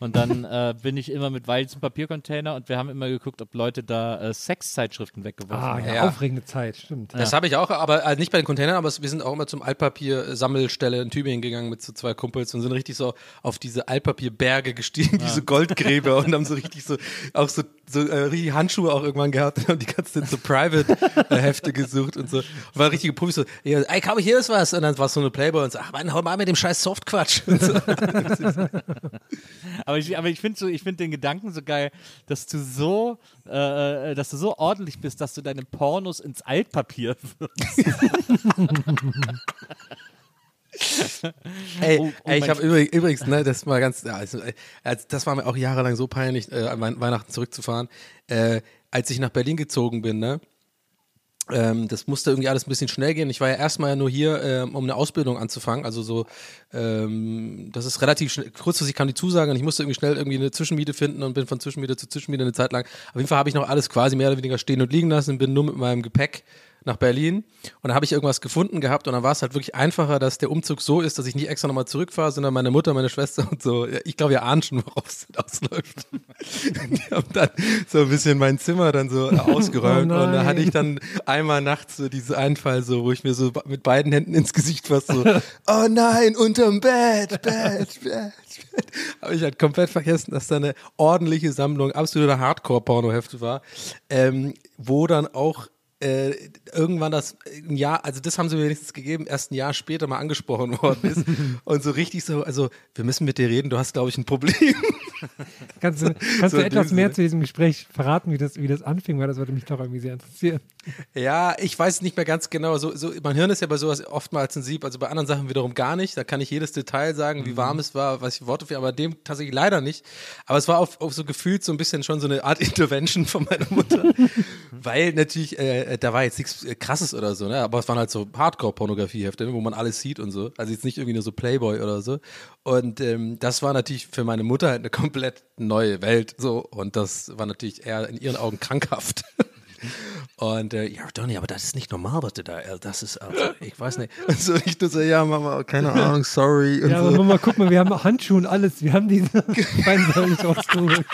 Und dann äh, bin ich immer mit Weil zum Papiercontainer und wir haben immer geguckt, ob Leute da äh, Sexzeitschriften weggeworfen Ah, haben. ja, Ja. aufregende Zeit, stimmt. Das habe ich auch, aber äh, nicht bei den Containern, aber wir sind auch immer zum Altpapier-Sammelstelle in Tübingen gegangen mit so zwei Kumpels und sind richtig so auf diese Altpapierberge gestiegen, diese Goldgräber und haben so richtig so, auch so, so äh, richtig Handschuhe auch irgendwann gehabt und haben die ganze Zeit so Private-Hefte gesucht und so. Und war richtige Profis so, ey, komm, hier ist was. Und dann war es so eine Playboy und so, ach Mann, hau mal mit dem scheiß Softquatsch. So. Aber ich, aber ich finde so, ich finde den Gedanken so geil, dass du so, äh, äh, dass du so ordentlich bist, dass du deine Pornos ins Altpapier wirfst. Ey, Oh, oh ey ich habe übrigens, übrigens, ne, das war ganz, ja, also, also, das war mir auch jahrelang so peinlich, äh, an Wei- Weihnachten zurückzufahren. Äh, als ich nach Berlin gezogen bin, ne, ähm, das musste irgendwie alles ein bisschen schnell gehen. Ich war ja erstmal ja nur hier, ähm, um eine Ausbildung anzufangen. Also so, ähm, das ist relativ schnell, kurzfristig kam die Zusage und ich musste irgendwie schnell irgendwie eine Zwischenmiete finden und bin von Zwischenmiete zu Zwischenmiete eine Zeit lang. Auf jeden Fall habe ich noch alles quasi mehr oder weniger stehen und liegen lassen, bin nur mit meinem Gepäck nach Berlin und da habe ich irgendwas gefunden gehabt und dann war es halt wirklich einfacher, dass der Umzug so ist, dass ich nicht extra nochmal zurückfahre, sondern meine Mutter, meine Schwester und so. Ich glaube, ihr ahnt schon, worauf es ausläuft. Die haben dann so ein bisschen mein Zimmer dann so ausgeräumt Oh und da hatte ich dann einmal nachts so diesen Einfall so, wo ich mir so mit beiden Händen ins Gesicht fasse, so, oh nein, unterm Bett, Bett, Bett, Bett. Habe ich halt komplett vergessen, dass da eine ordentliche Sammlung absoluter Hardcore-Pornohefte war, ähm, wo dann auch äh, irgendwann das ein Jahr, also das haben sie mir wenigstens gegeben, erst ein Jahr später mal angesprochen worden ist und so richtig so, also wir müssen mit dir reden, du hast glaube ich ein Problem. Kannst du, kannst So du etwas mehr zu diesem Gespräch verraten, wie das, wie das anfing? Weil das würde mich doch irgendwie sehr interessieren. Ja, ich weiß nicht mehr ganz genau. So, so, mein Hirn ist ja bei sowas oftmals sensibel, also bei anderen Sachen wiederum gar nicht. Da kann ich jedes Detail sagen, wie warm es war, was ich Worte für, aber dem tatsächlich leider nicht. Aber es war auf, auf so gefühlt so ein bisschen schon so eine Art Intervention von meiner Mutter. Weil natürlich, äh, da war jetzt nichts äh, krasses oder so, ne? Aber es waren halt so Hardcore-Pornografiehefte, wo man alles sieht und so. Also jetzt nicht irgendwie nur so Playboy oder so. Und ähm, das war natürlich für meine Mutter halt eine komplett neue Welt. So. Und das war natürlich eher in ihren Augen krankhaft. Und äh, ja, Donny, aber das ist nicht normal, was du da, äh, das ist, also, ich weiß nicht. Und so, ich so, ja, Mama, keine Ahnung, sorry. Und Ja, aber so. Mama, guck mal, wir haben Handschuhe und alles. Wir haben diese rausgeholt.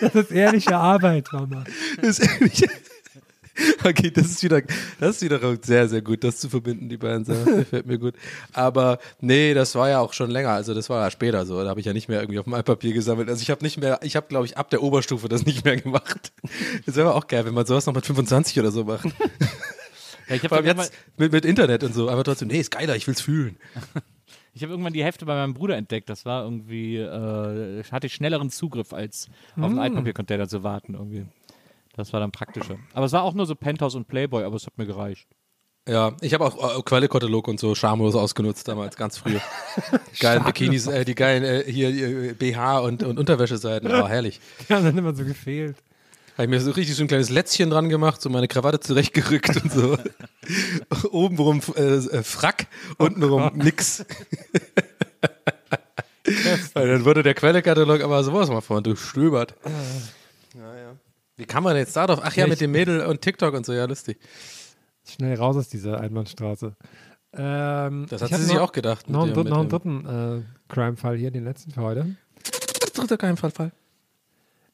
Das ist ehrliche Arbeit, Mama. Das ist ehrlich. Okay, das ist wieder, das ist wiederum sehr, sehr gut, das zu verbinden, die beiden Sachen. Gefällt mir gut. Aber nee, das war ja auch schon länger, also das war ja später so. Da habe ich ja nicht mehr irgendwie auf dem Altpapier gesammelt. Also ich habe nicht mehr, ich habe, glaube ich, ab der Oberstufe das nicht mehr gemacht. Das wäre aber auch geil, wenn man sowas noch mit 25 oder so macht. Ja, ich habe jetzt mit, mit Internet und so. Aber trotzdem, nee, ist geiler, ich will's fühlen. Ich habe irgendwann die Hefte bei meinem Bruder entdeckt. Das war irgendwie, äh, hatte ich schnelleren Zugriff, als auf einen Altpapiercontainer zu warten irgendwie. Das war dann praktischer. Aber es war auch nur so Penthouse und Playboy, aber es hat mir gereicht. Ja, ich habe auch äh, Quellekatalog und so schamlos ausgenutzt damals, ganz früh. geilen Bikinis, äh, die geilen äh, hier äh, BH und, und Unterwäscheseiten, oh, herrlich. Die haben dann immer so gefehlt. Habe ich mir so richtig so ein kleines Lätzchen dran gemacht, so meine Krawatte zurechtgerückt und so. Obenrum äh, äh, Frack, untenrum nix. Weil dann wurde der Quellekatalog aber sowas mal vorhin durchstöbert. Ja, ja. Wie kann man jetzt da drauf? Ach ja, mit dem Mädel und TikTok und so, ja, lustig. Schnell raus aus dieser Einbahnstraße. Ähm, Das hat sie sich noch- auch gedacht. Noch, einen dem- noch einen dritten äh, Crime-Fall hier, den letzten für heute. Dritter Geheimfall.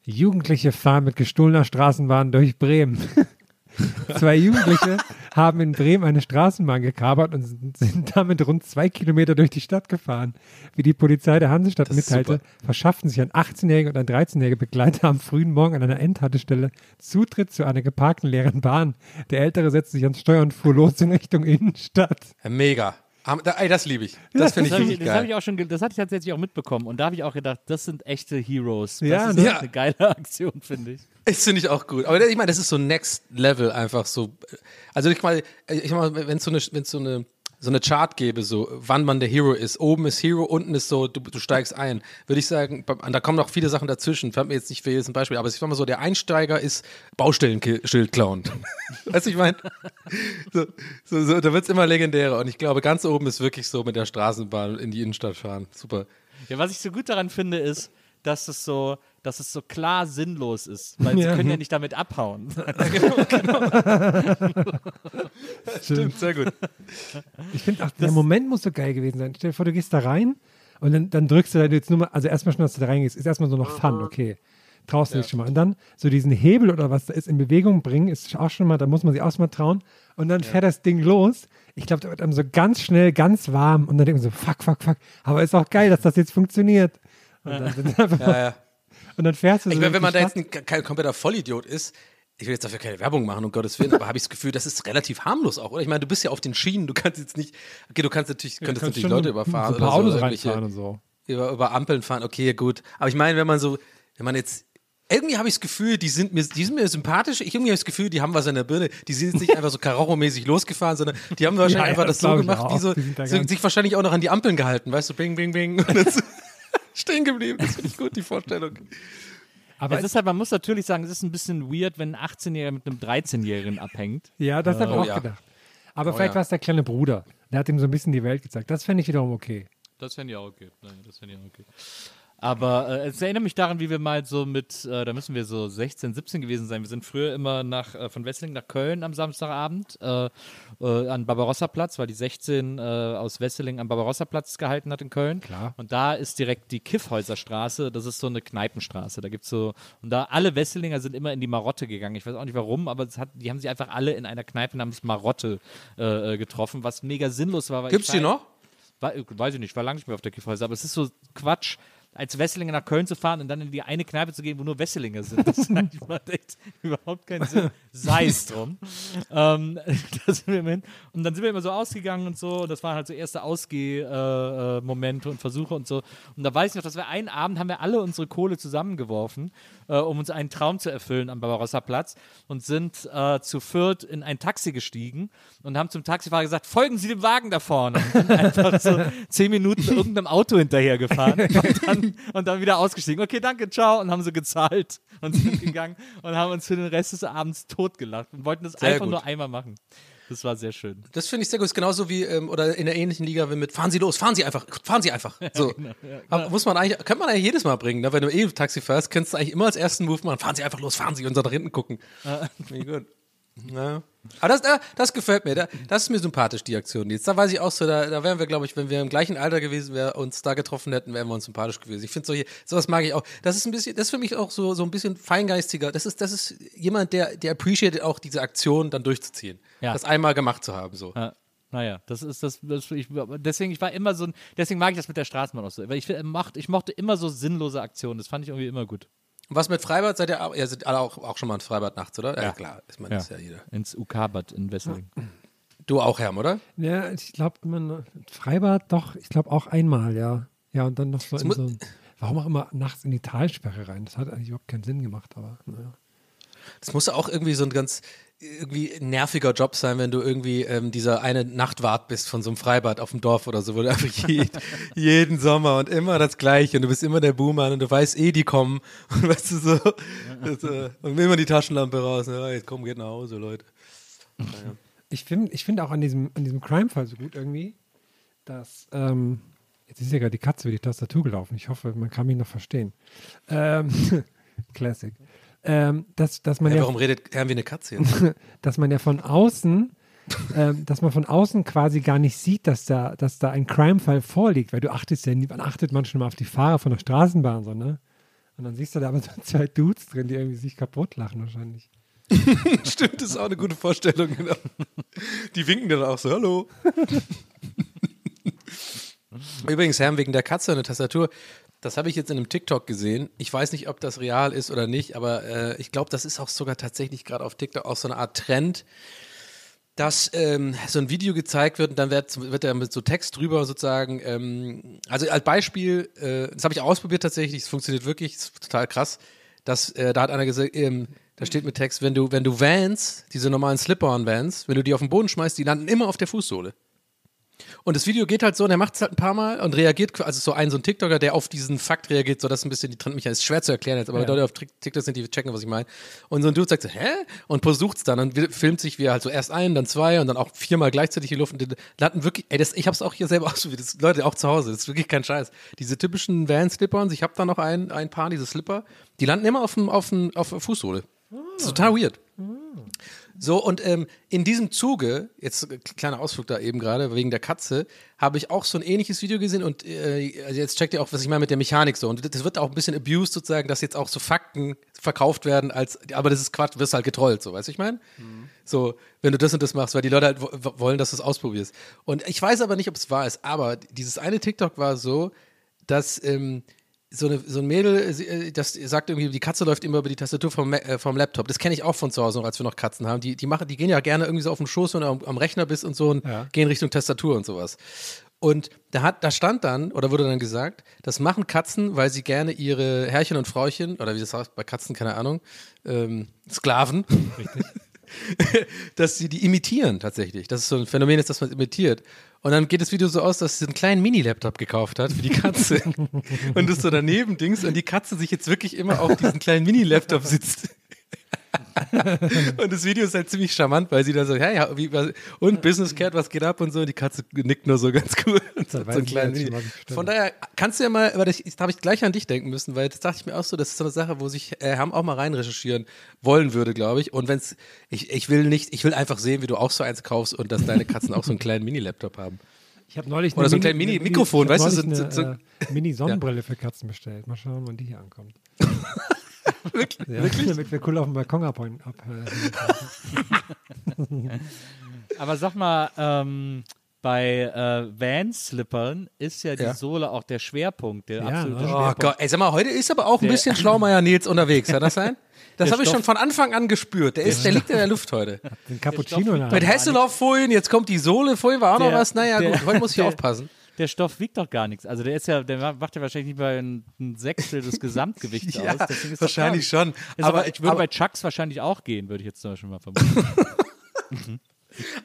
Jugendliche fahren mit gestohlener Straßenbahn durch Bremen. Zwei Jugendliche haben in Bremen eine Straßenbahn gekapert und sind- damit rund zwei Kilometer durch die Stadt gefahren. Wie die Polizei der Hansestadt mitteilte, verschafften sich ein 18-jähriger und ein 13-jähriger Begleiter am frühen Morgen an einer Endhaltestelle Zutritt zu einer geparkten leeren Bahn. Der Ältere setzte sich ans Steuer und fuhr los in Richtung Innenstadt. Mega. Ah, das liebe ich. Das finde ich Das habe ich, richtig das geil. ich auch schon, das hatte ich tatsächlich auch mitbekommen. Und da habe ich auch gedacht, das sind echte Heroes. Das Ja, ist ne? echt eine geile Aktion, finde ich. Das finde ich auch gut. Aber ich meine, das ist so Next Level einfach so. Also ich meine, ich meine, wenn es so eine, wenn so eine, so eine Chart gäbe, so wann man der Hero ist. Oben ist Hero, unten ist so, du, du steigst ein. Würde ich sagen, da kommen noch viele Sachen dazwischen. Fällt mir jetzt nicht für jedes ein Beispiel, aber ich sag mal so, der Einsteiger ist Baustellenschild klauen. weißt du, ich meine? So, so, so, da wird es immer legendärer. Und ich glaube, ganz oben ist wirklich so mit der Straßenbahn in die Innenstadt fahren. Super. Ja, was ich so gut daran finde, ist, dass es so, dass es so klar sinnlos ist, weil Ja. sie können ja nicht damit abhauen. Stimmt, sehr gut. Ich finde auch, der Moment muss so geil gewesen sein. Stell dir vor, du gehst da rein und dann, dann drückst du da jetzt nur mal, also erstmal schon, dass du da reingehst, ist erstmal so noch Fun, okay. Traust du dich schon mal. Und dann so diesen Hebel oder was da ist in Bewegung bringen, ist auch schon mal, da muss man sich auch schon mal trauen. Und dann fährt das Ding los. Ich glaube, da wird einem so ganz schnell, ganz warm und dann denkt man so, fuck, fuck, fuck. Aber ist auch geil, dass das jetzt funktioniert. Und dann, sind einfach Ja, ja. und dann fährst du so Ich meine, wenn man da jetzt ein, kein kompletter Vollidiot ist, ich will jetzt dafür keine Werbung machen, um Gottes Willen, aber habe ich das Gefühl, das ist relativ harmlos auch, oder? Ich meine, du bist ja auf den Schienen, du kannst jetzt nicht, okay, du kannst natürlich, könntest Du kannst natürlich Leute so überfahren paar oder so, Autos irgendwelche- reinfahren und so. über, über Ampeln fahren, okay, gut. Aber ich meine, wenn man so, wenn man jetzt, irgendwie habe ich das Gefühl, die sind mir, die sind mir sympathisch. Ich irgendwie habe das Gefühl, die haben was in der Birne. Die sind jetzt nicht einfach so Karacho-mäßig losgefahren, sondern die haben wahrscheinlich Ja, einfach ja, das das so gemacht, wie so, so sich wahrscheinlich auch noch an die Ampeln gehalten, weißt du, bing, bing, bing. Stehen geblieben. Das finde ich gut, die Vorstellung. Aber es ist halt, man muss natürlich sagen, es ist ein bisschen weird, wenn ein 18-Jähriger mit einem 13-Jährigen abhängt. Ja, das habe ich Oh auch ja. gedacht. Aber Oh vielleicht ja. war es der kleine Bruder. Der hat ihm so ein bisschen die Welt gezeigt. Das fände ich wiederum okay. Das fände ich auch okay. Nein, das fände ich auch okay. Aber äh, es erinnert mich daran, wie wir mal so mit, äh, da müssen wir so 16, 17 gewesen sein. Wir sind früher immer nach, äh, von Wesseling nach Köln am Samstagabend äh, äh, an Barbarossa-Platz, weil die 16 äh, aus Wesseling am Barbarossa-Platz gehalten hat in Köln. Klar. Und da ist direkt die Kiffhäuserstraße, das ist so eine Kneipenstraße. Da gibt's so, und da alle Wesselinger sind immer in die Marotte gegangen. Ich weiß auch nicht warum, aber es hat, die haben sich einfach alle in einer Kneipe namens Marotte getroffen, was mega sinnlos war. Gibt's ich die noch? Weiß ich nicht, war lange nicht mehr auf der Kiffhäuser, aber es ist so Quatsch, als Wesselinger nach Köln zu fahren und dann in die eine Kneipe zu gehen, wo nur Wesselinger sind. Das macht echt überhaupt keinen Sinn. Sei es drum. ähm, da sind wir hin. Und dann sind wir immer so ausgegangen und so. Und das waren halt so erste Ausgeh-Momente äh, Momente und Versuche und so. Und da weiß ich noch, dass wir einen Abend haben wir alle unsere Kohle zusammengeworfen, äh, um uns einen Traum zu erfüllen am Barbarossa-Platz und sind äh, zu viert in ein Taxi gestiegen und haben zum Taxifahrer gesagt, folgen Sie dem Wagen da vorne. Und sind einfach so zehn Minuten irgendeinem Auto hinterhergefahren und dann, und dann wieder ausgestiegen. Okay, danke, ciao. Und haben so gezahlt und sind gegangen und haben uns für den Rest des Abends totgelacht und wollten das Sehr einfach gut. nur einmal machen. Das war sehr schön. Das finde ich sehr gut. Ist genauso wie, ähm, oder in der ähnlichen Liga wie mit, fahren Sie los, fahren Sie einfach, fahren Sie einfach. So. Aber muss man eigentlich, könnte man eigentlich jedes Mal bringen, ne? wenn du eh Taxi fährst, kannst du eigentlich immer als ersten Move machen, fahren Sie einfach los, fahren Sie und so nach hinten gucken. Wie gut. Ja. Aber das, äh, das gefällt mir. Da, das ist mir sympathisch, die Aktion jetzt. Da weiß ich auch so, da, da wären wir, glaube ich, wenn wir im gleichen Alter gewesen wären, uns da getroffen hätten, wären wir uns sympathisch gewesen. Ich finde solche, sowas mag ich auch. Das ist ein bisschen, das ist für mich auch so, so ein bisschen feingeistiger. Das ist, das ist jemand, der, der appreciated auch diese Aktion dann durchzuziehen. Ja. Das einmal gemacht zu haben, so. Ja. Naja, das ist das, das ich, deswegen, ich war immer so ein, deswegen mag ich das mit der Straßenbahn auch so, weil ich, macht, ich mochte immer so sinnlose Aktionen, das fand ich irgendwie immer gut. Und was mit Freibad? Seid ihr auch, ihr seid alle auch, auch schon mal ins Freibad nachts, oder? Ja, Ja. klar. Ich meine, das ist ja jeder. Ins UK-Bad in Wesseling. Du auch, Herm, oder? Ja, ich glaube, man Freibad doch, ich glaube auch einmal, ja. Ja, und dann noch so in so ein, warum auch immer nachts in die Talsperre rein. Das hat eigentlich überhaupt keinen Sinn gemacht, aber naja. Das muss auch irgendwie so ein ganz irgendwie nerviger Job sein, wenn du irgendwie ähm, dieser eine Nachtwart bist von so einem Freibad auf dem Dorf oder so, wo du einfach je, jeden Sommer und immer das Gleiche und du bist immer der Boomer und du weißt eh, die kommen und weißt du so, das, äh, und immer die Taschenlampe raus, ja, jetzt komm, geht nach Hause, Leute. Naja. Ich finde ich find auch an diesem, an diesem Crime-Fall so gut irgendwie, dass, ähm, jetzt ist ja gerade die Katze über die Tastatur gelaufen. Ich hoffe, man kann mich noch verstehen. Ähm, Classic. Ähm, dass, dass man Ja, ja, warum redet Herrn wie eine Katze jetzt? dass man ja von außen, ähm, dass man von außen quasi gar nicht sieht, dass da, dass da ein Crime-Fall vorliegt, weil du achtest ja nie, wann achtet man schon mal auf die Fahrer von der Straßenbahn, so, ne? Und dann siehst du da aber so zwei Dudes drin, die irgendwie sich kaputt lachen wahrscheinlich. Stimmt, das ist auch eine gute Vorstellung, genau. Die winken dann auch so, hallo. Übrigens, Herrn, wegen der Katze und der Tastatur, das habe ich jetzt in einem TikTok gesehen. Ich weiß nicht, ob das real ist oder nicht, aber äh, ich glaube, das ist auch sogar tatsächlich gerade auf TikTok auch so eine Art Trend, dass ähm, so ein Video gezeigt wird und dann wird, wird da mit so Text drüber sozusagen, ähm, also als Beispiel, äh, das habe ich ausprobiert tatsächlich, es funktioniert wirklich, ist total krass, dass äh, da hat einer gesagt, ähm, da steht mit Text, wenn du, wenn du Vans, diese normalen Slip-on-Vans, wenn du die auf den Boden schmeißt, die landen immer auf der Fußsohle. Und das Video geht halt so, und er macht es halt ein paar Mal und reagiert, also so ein, so ein TikToker, der auf diesen Fakt reagiert, so dass ein bisschen die Trendmechanik ist schwer zu erklären jetzt, aber Ja. Leute auf Tik- TikTok sind, die checken, was ich meine. Und so ein Dude sagt so, hä? Und versucht's dann und filmt sich, wie er halt so erst ein, dann zwei und dann auch viermal gleichzeitig in die Luft und die landen wirklich, ey, das, ich hab's auch hier selber ausprobiert, das, Leute, auch zu Hause, das ist wirklich kein Scheiß. Diese typischen Van-Slip-Ons, ich habe da noch ein, ein paar, diese Slipper, die landen immer auf dem, auf dem, auf der Fußsohle. Das ist total weird. So, und ähm, in diesem Zuge, jetzt äh, kleiner Ausflug da eben gerade, wegen der Katze, habe ich auch so ein ähnliches Video gesehen und äh, also jetzt checkt ihr auch, was ich meine mit der Mechanik so. Und das wird auch ein bisschen abused sozusagen, dass jetzt auch so Fakten verkauft werden, als, aber das ist Quatsch, wirst halt getrollt, so, weißt du, ich meine? So, wenn du das und das machst, weil die Leute halt wo- wo- wollen, dass du es ausprobierst. Und ich weiß aber nicht, ob es wahr ist, aber dieses eine TikTok war so, dass ähm, so, eine, so ein Mädel, äh, das sagt irgendwie, die Katze läuft immer über die Tastatur vom, äh, vom Laptop. Das kenne ich auch von zu Hause noch, als wir noch Katzen haben. Die, die, machen, die gehen ja gerne irgendwie so auf dem Schoß, wenn du am, am Rechner bist und so und Ja. gehen Richtung Tastatur und sowas. Und da, hat, da stand dann, oder wurde dann gesagt, das machen Katzen, weil sie gerne ihre Herrchen und Frauchen, oder wie das heißt bei Katzen, keine Ahnung, ähm, Sklaven, dass sie die imitieren tatsächlich. Das ist so ein Phänomen ist, dass man es imitiert. Und dann geht das Video so aus, dass sie einen kleinen Mini-Laptop gekauft hat für die Katze. und das so daneben Dings und die Katze sich jetzt wirklich immer auf diesen kleinen Mini-Laptop sitzt. und das Video ist halt ziemlich charmant, weil sie da so, hey, ja, wie, was, und Business Cat, was geht ab und so. Und die Katze nickt nur so ganz cool. So, einen ich kleinen ich bestelle. Von daher kannst du ja mal, weil das, da habe ich gleich an dich denken müssen, weil das dachte ich mir auch so, das ist so eine Sache, wo sich äh, Ham auch mal rein recherchieren wollen würde, glaube ich. Und wenn es, ich, ich will nicht, ich will einfach sehen, wie du auch so eins kaufst und dass deine Katzen auch so einen kleinen Mini-Laptop haben. Ich habe neulich Oder so ein kleines Mini- eine Mini-Mikrofon, ich weißt du, so- eine, so- äh, Mini-Sonnenbrille für Katzen bestellt. Mal schauen, wann die hier ankommt. Wirklich? Ja, damit wir cool auf dem Balkon abholen. Ab, äh, Aber sag mal, ähm, bei äh, Van-Slippern ist ja die Ja. Sohle auch der Schwerpunkt, der Ja, absolute ne? Oh Schwerpunkt. Gott, ey, sag mal, heute ist aber auch ein Der- bisschen Schlaumeier Nils unterwegs, kann das sein? Das habe ich schon von Anfang an gespürt. Der, ist, der liegt in der Luft heute. den Cappuccino in der Mit. Hasselhoff-Folien, jetzt kommt die Sohle, vorhin war auch noch Der- was. Naja, der- gut, heute muss ich der- aufpassen. Der Stoff wiegt doch gar nichts. Also der ist ja, der macht ja wahrscheinlich nicht mal ein, ein Sechstel des Gesamtgewichts Ja, aus. Wahrscheinlich schon. Ist Aber- aber, ich würde aber- bei Chucks wahrscheinlich auch gehen, würde ich jetzt zum Beispiel mal vermuten.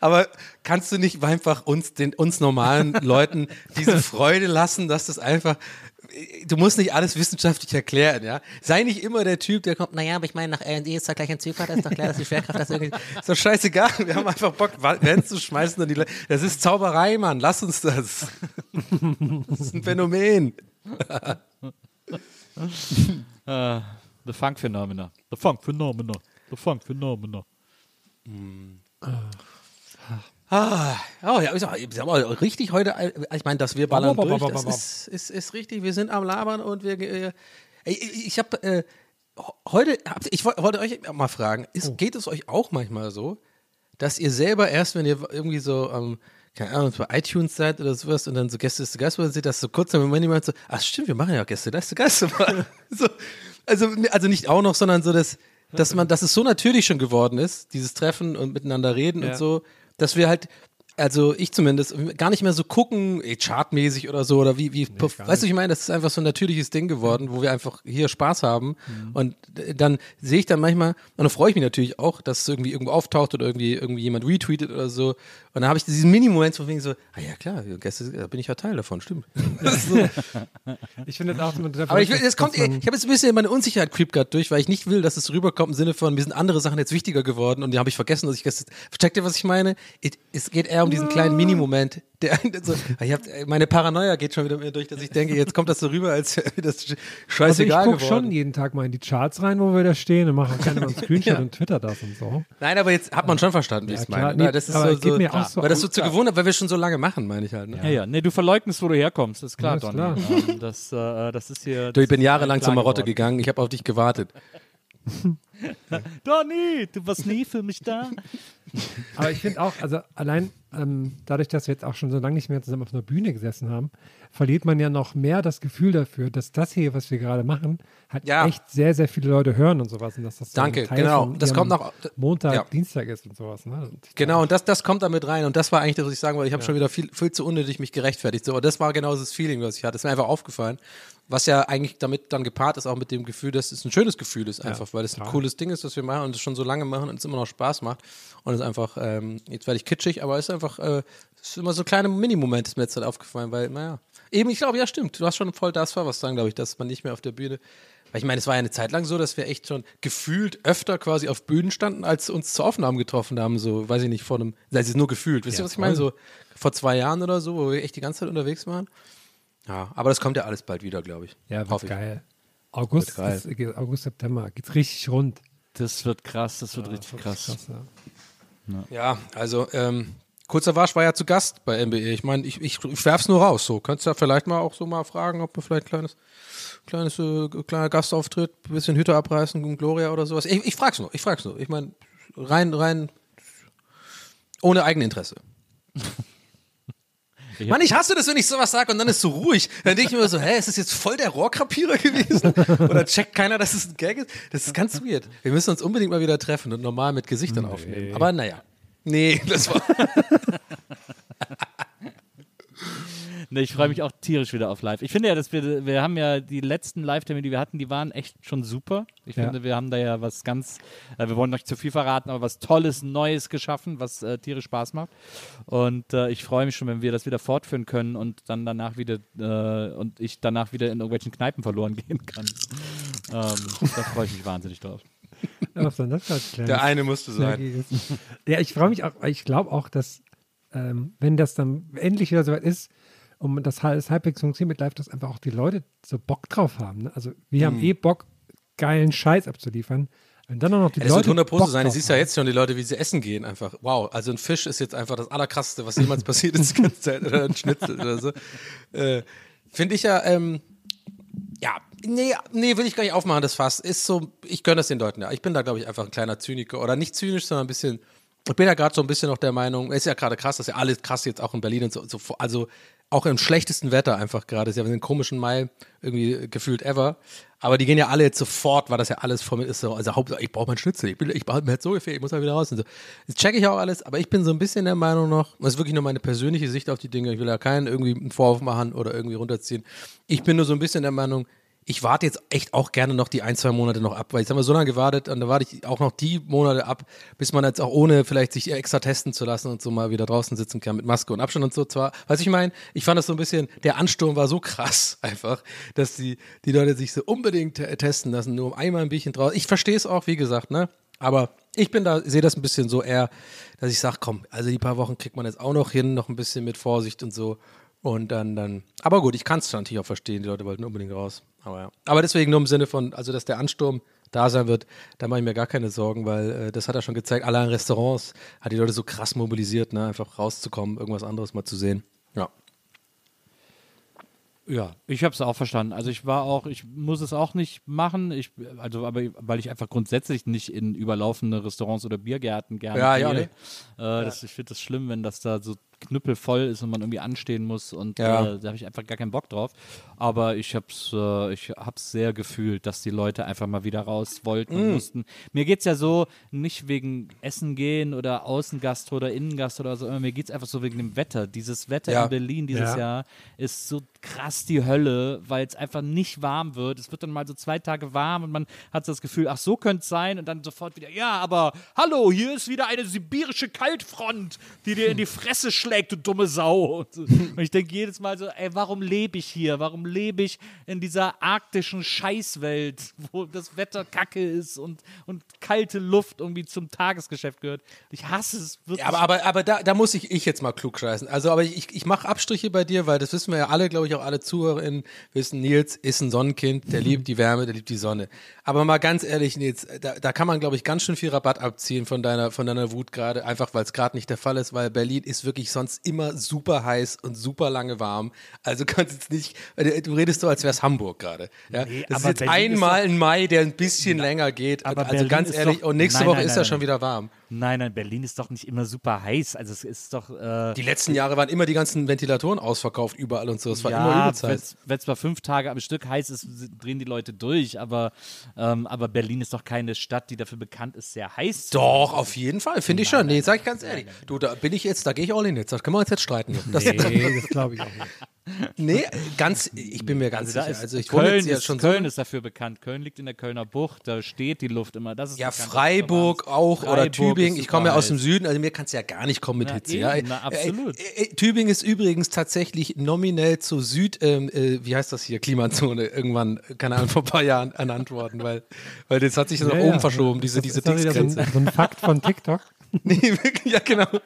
Aber kannst du nicht einfach uns, den, uns normalen Leuten diese Freude lassen, dass das einfach, du musst nicht alles wissenschaftlich erklären, ja? Sei nicht immer der Typ, der kommt, naja, aber ich meine, nach R&D ist doch gleich ein Ziffer, das ist doch klar, dass die Schwerkraft das irgendwie, ist doch scheißegal, wir haben einfach Bock, Vans zu schmeißen und die Le das ist Zauberei, Mann, lass uns das. Das ist ein Phänomen. äh, the Funk Phenomena. The Funk Phenomena. The Funk Phenomena. Ah, oh ja, ist auch- ist aber richtig heute, äh, ich meine, dass wir ballern durch, das ist, ist, ist richtig, wir sind am Labern und wir, äh, ich, ich habe, äh, heute, habt- ich woll- wollte euch mal fragen, ist, Oh. geht es euch auch manchmal so, dass ihr selber erst, wenn ihr irgendwie so, ähm, keine Ahnung, bei iTunes seid oder sowas und dann so Gäste ist Gast seht, dass so kurz im Moment jemand so, ach stimmt, wir machen ja Gäste, da ist der Gast. so, also, also nicht auch noch, sondern so, dass, dass man, dass es so natürlich schon geworden ist, dieses Treffen und miteinander reden Ja. und so, dass wir halt also ich zumindest, gar nicht mehr so gucken, ey, chartmäßig oder so, oder wie, wie, nee, weißt du, ich meine, das ist einfach so ein natürliches Ding geworden, wo wir einfach hier Spaß haben. Mhm. Und dann sehe ich dann manchmal, und dann freue ich mich natürlich auch, dass es irgendwie irgendwo auftaucht oder irgendwie, irgendwie jemand retweetet oder so. Und dann habe ich diesen Mini-Moment, wo ich so, ah ja klar, Gäste, da bin ich ja Teil davon, stimmt. so. Ich finde das auch Aber ich, das kommt, ich habe jetzt ein bisschen meine Unsicherheit creep gerade durch, weil ich nicht will, dass es rüberkommt im Sinne von, mir sind andere Sachen jetzt wichtiger geworden und die habe ich vergessen, dass ich gestern, checkt ihr, was ich meine? Es geht eher um diesen kleinen Mini-Moment. Der, so, ich hab, meine Paranoia geht schon wieder mit mir durch, dass ich denke, jetzt kommt das so rüber, als wäre das scheißegal also ich gucke schon jeden Tag mal in die Charts rein, wo wir da stehen und mache gerne mal einen Screenshot ja. und Twitter das und so. Nein, aber jetzt hat man schon verstanden, wie ja, ich es meine. Nee, das ist so, so, mir auch so weil das so zu gewohnt weil wir schon so lange machen, meine ich halt. Ne? Ja, ja. Nee, du verleugnest, wo du herkommst, ist klar, ja, klar. Ähm, das, äh, das ist hier. Du, ich bin jahrelang zur Marotte geworden. gegangen, ich habe auf dich gewartet. Donny, du warst nie für mich da. Aber ich finde auch, also allein ähm, dadurch, dass wir jetzt auch schon so lange nicht mehr zusammen auf einer Bühne gesessen haben, verliert man ja noch mehr das Gefühl dafür, dass das hier, was wir gerade machen, halt ja. echt sehr, sehr viele Leute hören und sowas. Und dass das so Danke, genau. Das kommt noch. Montag, ja. Dienstag ist und sowas. Ne? Und genau, und das, das kommt damit rein. Und das war eigentlich das, was ich sagen wollte. Ich habe ja. schon wieder viel, viel zu unnötig mich gerechtfertigt. So, aber das war genau das Feeling, was ich hatte. Das ist mir einfach aufgefallen. Was ja eigentlich damit dann gepaart ist, auch mit dem Gefühl, dass es ein schönes Gefühl ist, einfach, weil es ein cooles Ding ist, was wir machen und es schon so lange machen und es immer noch Spaß macht. Und es ist einfach, ähm, jetzt werde ich kitschig, aber es ist einfach, äh, es ist immer so kleine Mini-Momente, ist mir jetzt halt aufgefallen, weil, naja. Eben, ich glaube, ja, stimmt. Du hast schon voll das war was sagen, glaube ich, dass man nicht mehr auf der Bühne. Weil ich meine, es war ja eine Zeit lang so, dass wir echt schon gefühlt öfter quasi auf Bühnen standen, als uns zu Aufnahmen getroffen haben. So, weiß ich nicht, vor einem, das ist nur gefühlt. Wisst ihr, ja, was ich meine? So vor zwei Jahren oder so, wo wir echt die ganze Zeit unterwegs waren. Ja, aber das kommt ja alles bald wieder, glaube ich. Ja, wird geil. August, geil. Ist, August, September geht's richtig rund. Das wird krass, das wird ja, richtig krass. krass ja. ja. also ähm, Kurzer Wasch war ja zu Gast bei MBE. Ich meine, ich, ich, ich werf's nur raus. So, könntest du ja vielleicht mal auch so mal fragen, ob wir vielleicht kleines, kleines, äh, kleiner Gastauftritt, ein bisschen Hütte abreißen, Gloria oder sowas. Ich, ich frag's nur, ich frag's nur. Ich meine, rein, rein, ohne Eigeninteresse. Ich Mann, ich hasse das, wenn ich sowas sage und dann ist so ruhig. Dann denke ich mir so, hä, ist das jetzt voll der Rohrkrapierer gewesen? Oder checkt keiner, dass es ein Gag ist? Das ist ganz weird. Wir müssen uns unbedingt mal wieder treffen und normal mit Gesichtern nee. aufnehmen. Aber naja. Nee, das war. Ne, ich freue mich auch tierisch wieder auf live. Ich finde ja, dass wir, wir haben ja die letzten Live-Termine, die wir hatten, die waren echt schon super. Ich ja. finde, wir haben da ja was ganz, äh, wir wollen noch nicht zu viel verraten, aber was Tolles, Neues geschaffen, was äh, tierisch Spaß macht. Und äh, ich freue mich schon, wenn wir das wieder fortführen können und dann danach wieder, äh, und ich danach wieder in irgendwelchen Kneipen verloren gehen kann. Ähm, da freue ich mich wahnsinnig drauf. Was das Der eine musste sein. Ja, ich freue mich auch, ich glaube auch, dass ähm, wenn das dann endlich wieder soweit ist, und das halbwegs funktioniert mit Live, dass einfach auch die Leute so Bock drauf haben. Ne? Also wir mhm. haben eh Bock, geilen Scheiß abzuliefern. Wenn dann auch noch die ja, das Leute. wird 100 Pro sein. Du siehst ja jetzt schon die Leute, wie sie essen gehen, einfach. Wow, also ein Fisch ist jetzt einfach das Allerkrasseste, was jemals passiert ist, oder ein Schnitzel oder so. Äh, Finde ich ja, ähm, ja, nee, nee, will ich gar nicht aufmachen, das Fass. Ist so, ich gönne das den Leuten ja. Ich bin da, glaube ich, einfach ein kleiner Zyniker. Oder nicht zynisch, sondern ein bisschen ich bin ja gerade so ein bisschen noch der Meinung, es ist ja gerade krass, dass ja alles krass jetzt auch in Berlin und so, so also auch im schlechtesten Wetter einfach gerade. Ist ja einen komischen Mai irgendwie gefühlt ever. Aber die gehen ja alle jetzt sofort, weil das ja alles vor mir ist. So, also Hauptsache, ich brauche meinen Schnitzel. Ich, bin, ich mir jetzt so gefehlt, ich muss da wieder raus. Und so. Das checke ich auch alles, aber ich bin so ein bisschen der Meinung noch, das ist wirklich nur meine persönliche Sicht auf die Dinge. Ich will ja keinen irgendwie einen Vorwurf machen oder irgendwie runterziehen. Ich bin nur so ein bisschen der Meinung, ich warte jetzt echt auch gerne noch die ein, zwei Monate noch ab, weil jetzt haben wir so lange gewartet und da warte ich auch noch die Monate ab, bis man jetzt auch ohne vielleicht sich extra testen zu lassen und so mal wieder draußen sitzen kann mit Maske und Abstand und so. Zwar, was ich meine, ich fand das so ein bisschen, der Ansturm war so krass einfach, dass die, die Leute sich so unbedingt testen lassen, nur um einmal ein Bierchen draußen. Ich verstehe es auch, wie gesagt, ne? Aber ich bin da, sehe das ein bisschen so eher, dass ich sage, komm, also die paar Wochen kriegt man jetzt auch noch hin, noch ein bisschen mit Vorsicht und so. Und dann, dann, aber gut, ich kann es natürlich auch verstehen, die Leute wollten unbedingt raus. Aber ja. Aber deswegen nur im Sinne von, also dass der Ansturm da sein wird, da mache ich mir gar keine Sorgen, weil äh, das hat er schon gezeigt. Allein Restaurants hat die Leute so krass mobilisiert, ne, einfach rauszukommen, irgendwas anderes mal zu sehen. Ja. Ja, ich habe es auch verstanden. Also ich war auch, ich muss es auch nicht machen. Ich, also aber weil ich einfach grundsätzlich nicht in überlaufende Restaurants oder Biergärten gerne ja, gehe. Ja, nee. äh, das, ich finde das schlimm, wenn das da so knüppelvoll ist und man irgendwie anstehen muss und Ja. äh, da habe ich einfach gar keinen Bock drauf. Aber ich habe es äh, ich hab's sehr gefühlt, dass die Leute einfach mal wieder raus wollten Mm. und mussten. Mir geht es ja so, nicht wegen Essen gehen oder Außengast oder Innengast oder so, mir geht es einfach so wegen dem Wetter. Dieses Wetter Ja. in Berlin dieses Ja. Jahr ist so krass die Hölle, weil es einfach nicht warm wird. Es wird dann mal so zwei Tage warm und man hat das Gefühl, ach so könnte es sein und dann sofort wieder, ja, aber hallo, hier ist wieder eine sibirische Kaltfront, die dir in die Fresse schlägt, du dumme Sau. Und, ich denke jedes Mal so, ey, warum lebe ich hier? Warum lebe ich in dieser arktischen Scheißwelt, wo das Wetter kacke ist und, und kalte Luft irgendwie zum Tagesgeschäft gehört? Ich hasse es wirklich. Ja, aber, aber, aber da, da muss ich, ich jetzt mal klug scheißen. Also, aber ich, ich mache Abstriche bei dir, weil das wissen wir ja alle, glaube ich, auch alle ZuhörerInnen wissen, Nils ist ein Sonnenkind, der liebt die Wärme, der liebt die Sonne. Aber mal ganz ehrlich, Nils, da, da kann man, glaube ich, ganz schön viel Rabatt abziehen von deiner, von deiner Wut gerade, einfach weil es gerade nicht der Fall ist, weil Berlin ist wirklich sonst immer super heiß und super lange warm. Also kannst jetzt nicht, du redest so, als wäre es Hamburg gerade. Ja? Nee, das ist jetzt Berlin ist einmal ein Mai, der ein bisschen länger geht. aber also Berlin ganz ehrlich, doch- und nächste Nein, Woche nein, ist ja schon wieder warm. Nein, nein, Berlin ist doch nicht immer super heiß. Also es ist doch. Äh, Die letzten Jahre waren immer die ganzen Ventilatoren ausverkauft überall und so. Es war immer ja, übelst heiß. wenn es mal fünf Tage am Stück heiß ist, drehen die Leute durch. Aber, ähm, aber Berlin ist doch keine Stadt, die dafür bekannt ist, sehr heiß zu Doch, auf jeden Fall, finde ich schon. Nee, sag ich ganz ehrlich. Du, da bin ich jetzt, da gehe ich all in jetzt. Da können wir uns jetzt streiten. Das, Nee, das glaube ich auch nicht. Nee, ganz, ich bin mir ganz Also, sicher. Also ich Köln, ja ist, schon Köln so. ist dafür bekannt. Köln liegt in der Kölner Bucht, da steht die Luft immer. Das ist Ja, Freiburg es auch ist. oder Freiburg Tübingen. Ich komme ja aus dem. Süden, also mir kannst du ja gar nicht kommen mit Na, Hitze. eben, ja? na, absolut. Äh, äh, Tübingen ist übrigens tatsächlich nominell zur Süd, ähm, äh, wie heißt das hier, Klimazone, irgendwann, keine Ahnung, vor ein paar Jahren ernannt worden, weil, weil das hat sich so nach Ja, oben ja. verschoben, diese, diese ist doch wieder so Dingsgrenze. ein, so ein Fakt von TikTok. Nee, wirklich, ja, genau.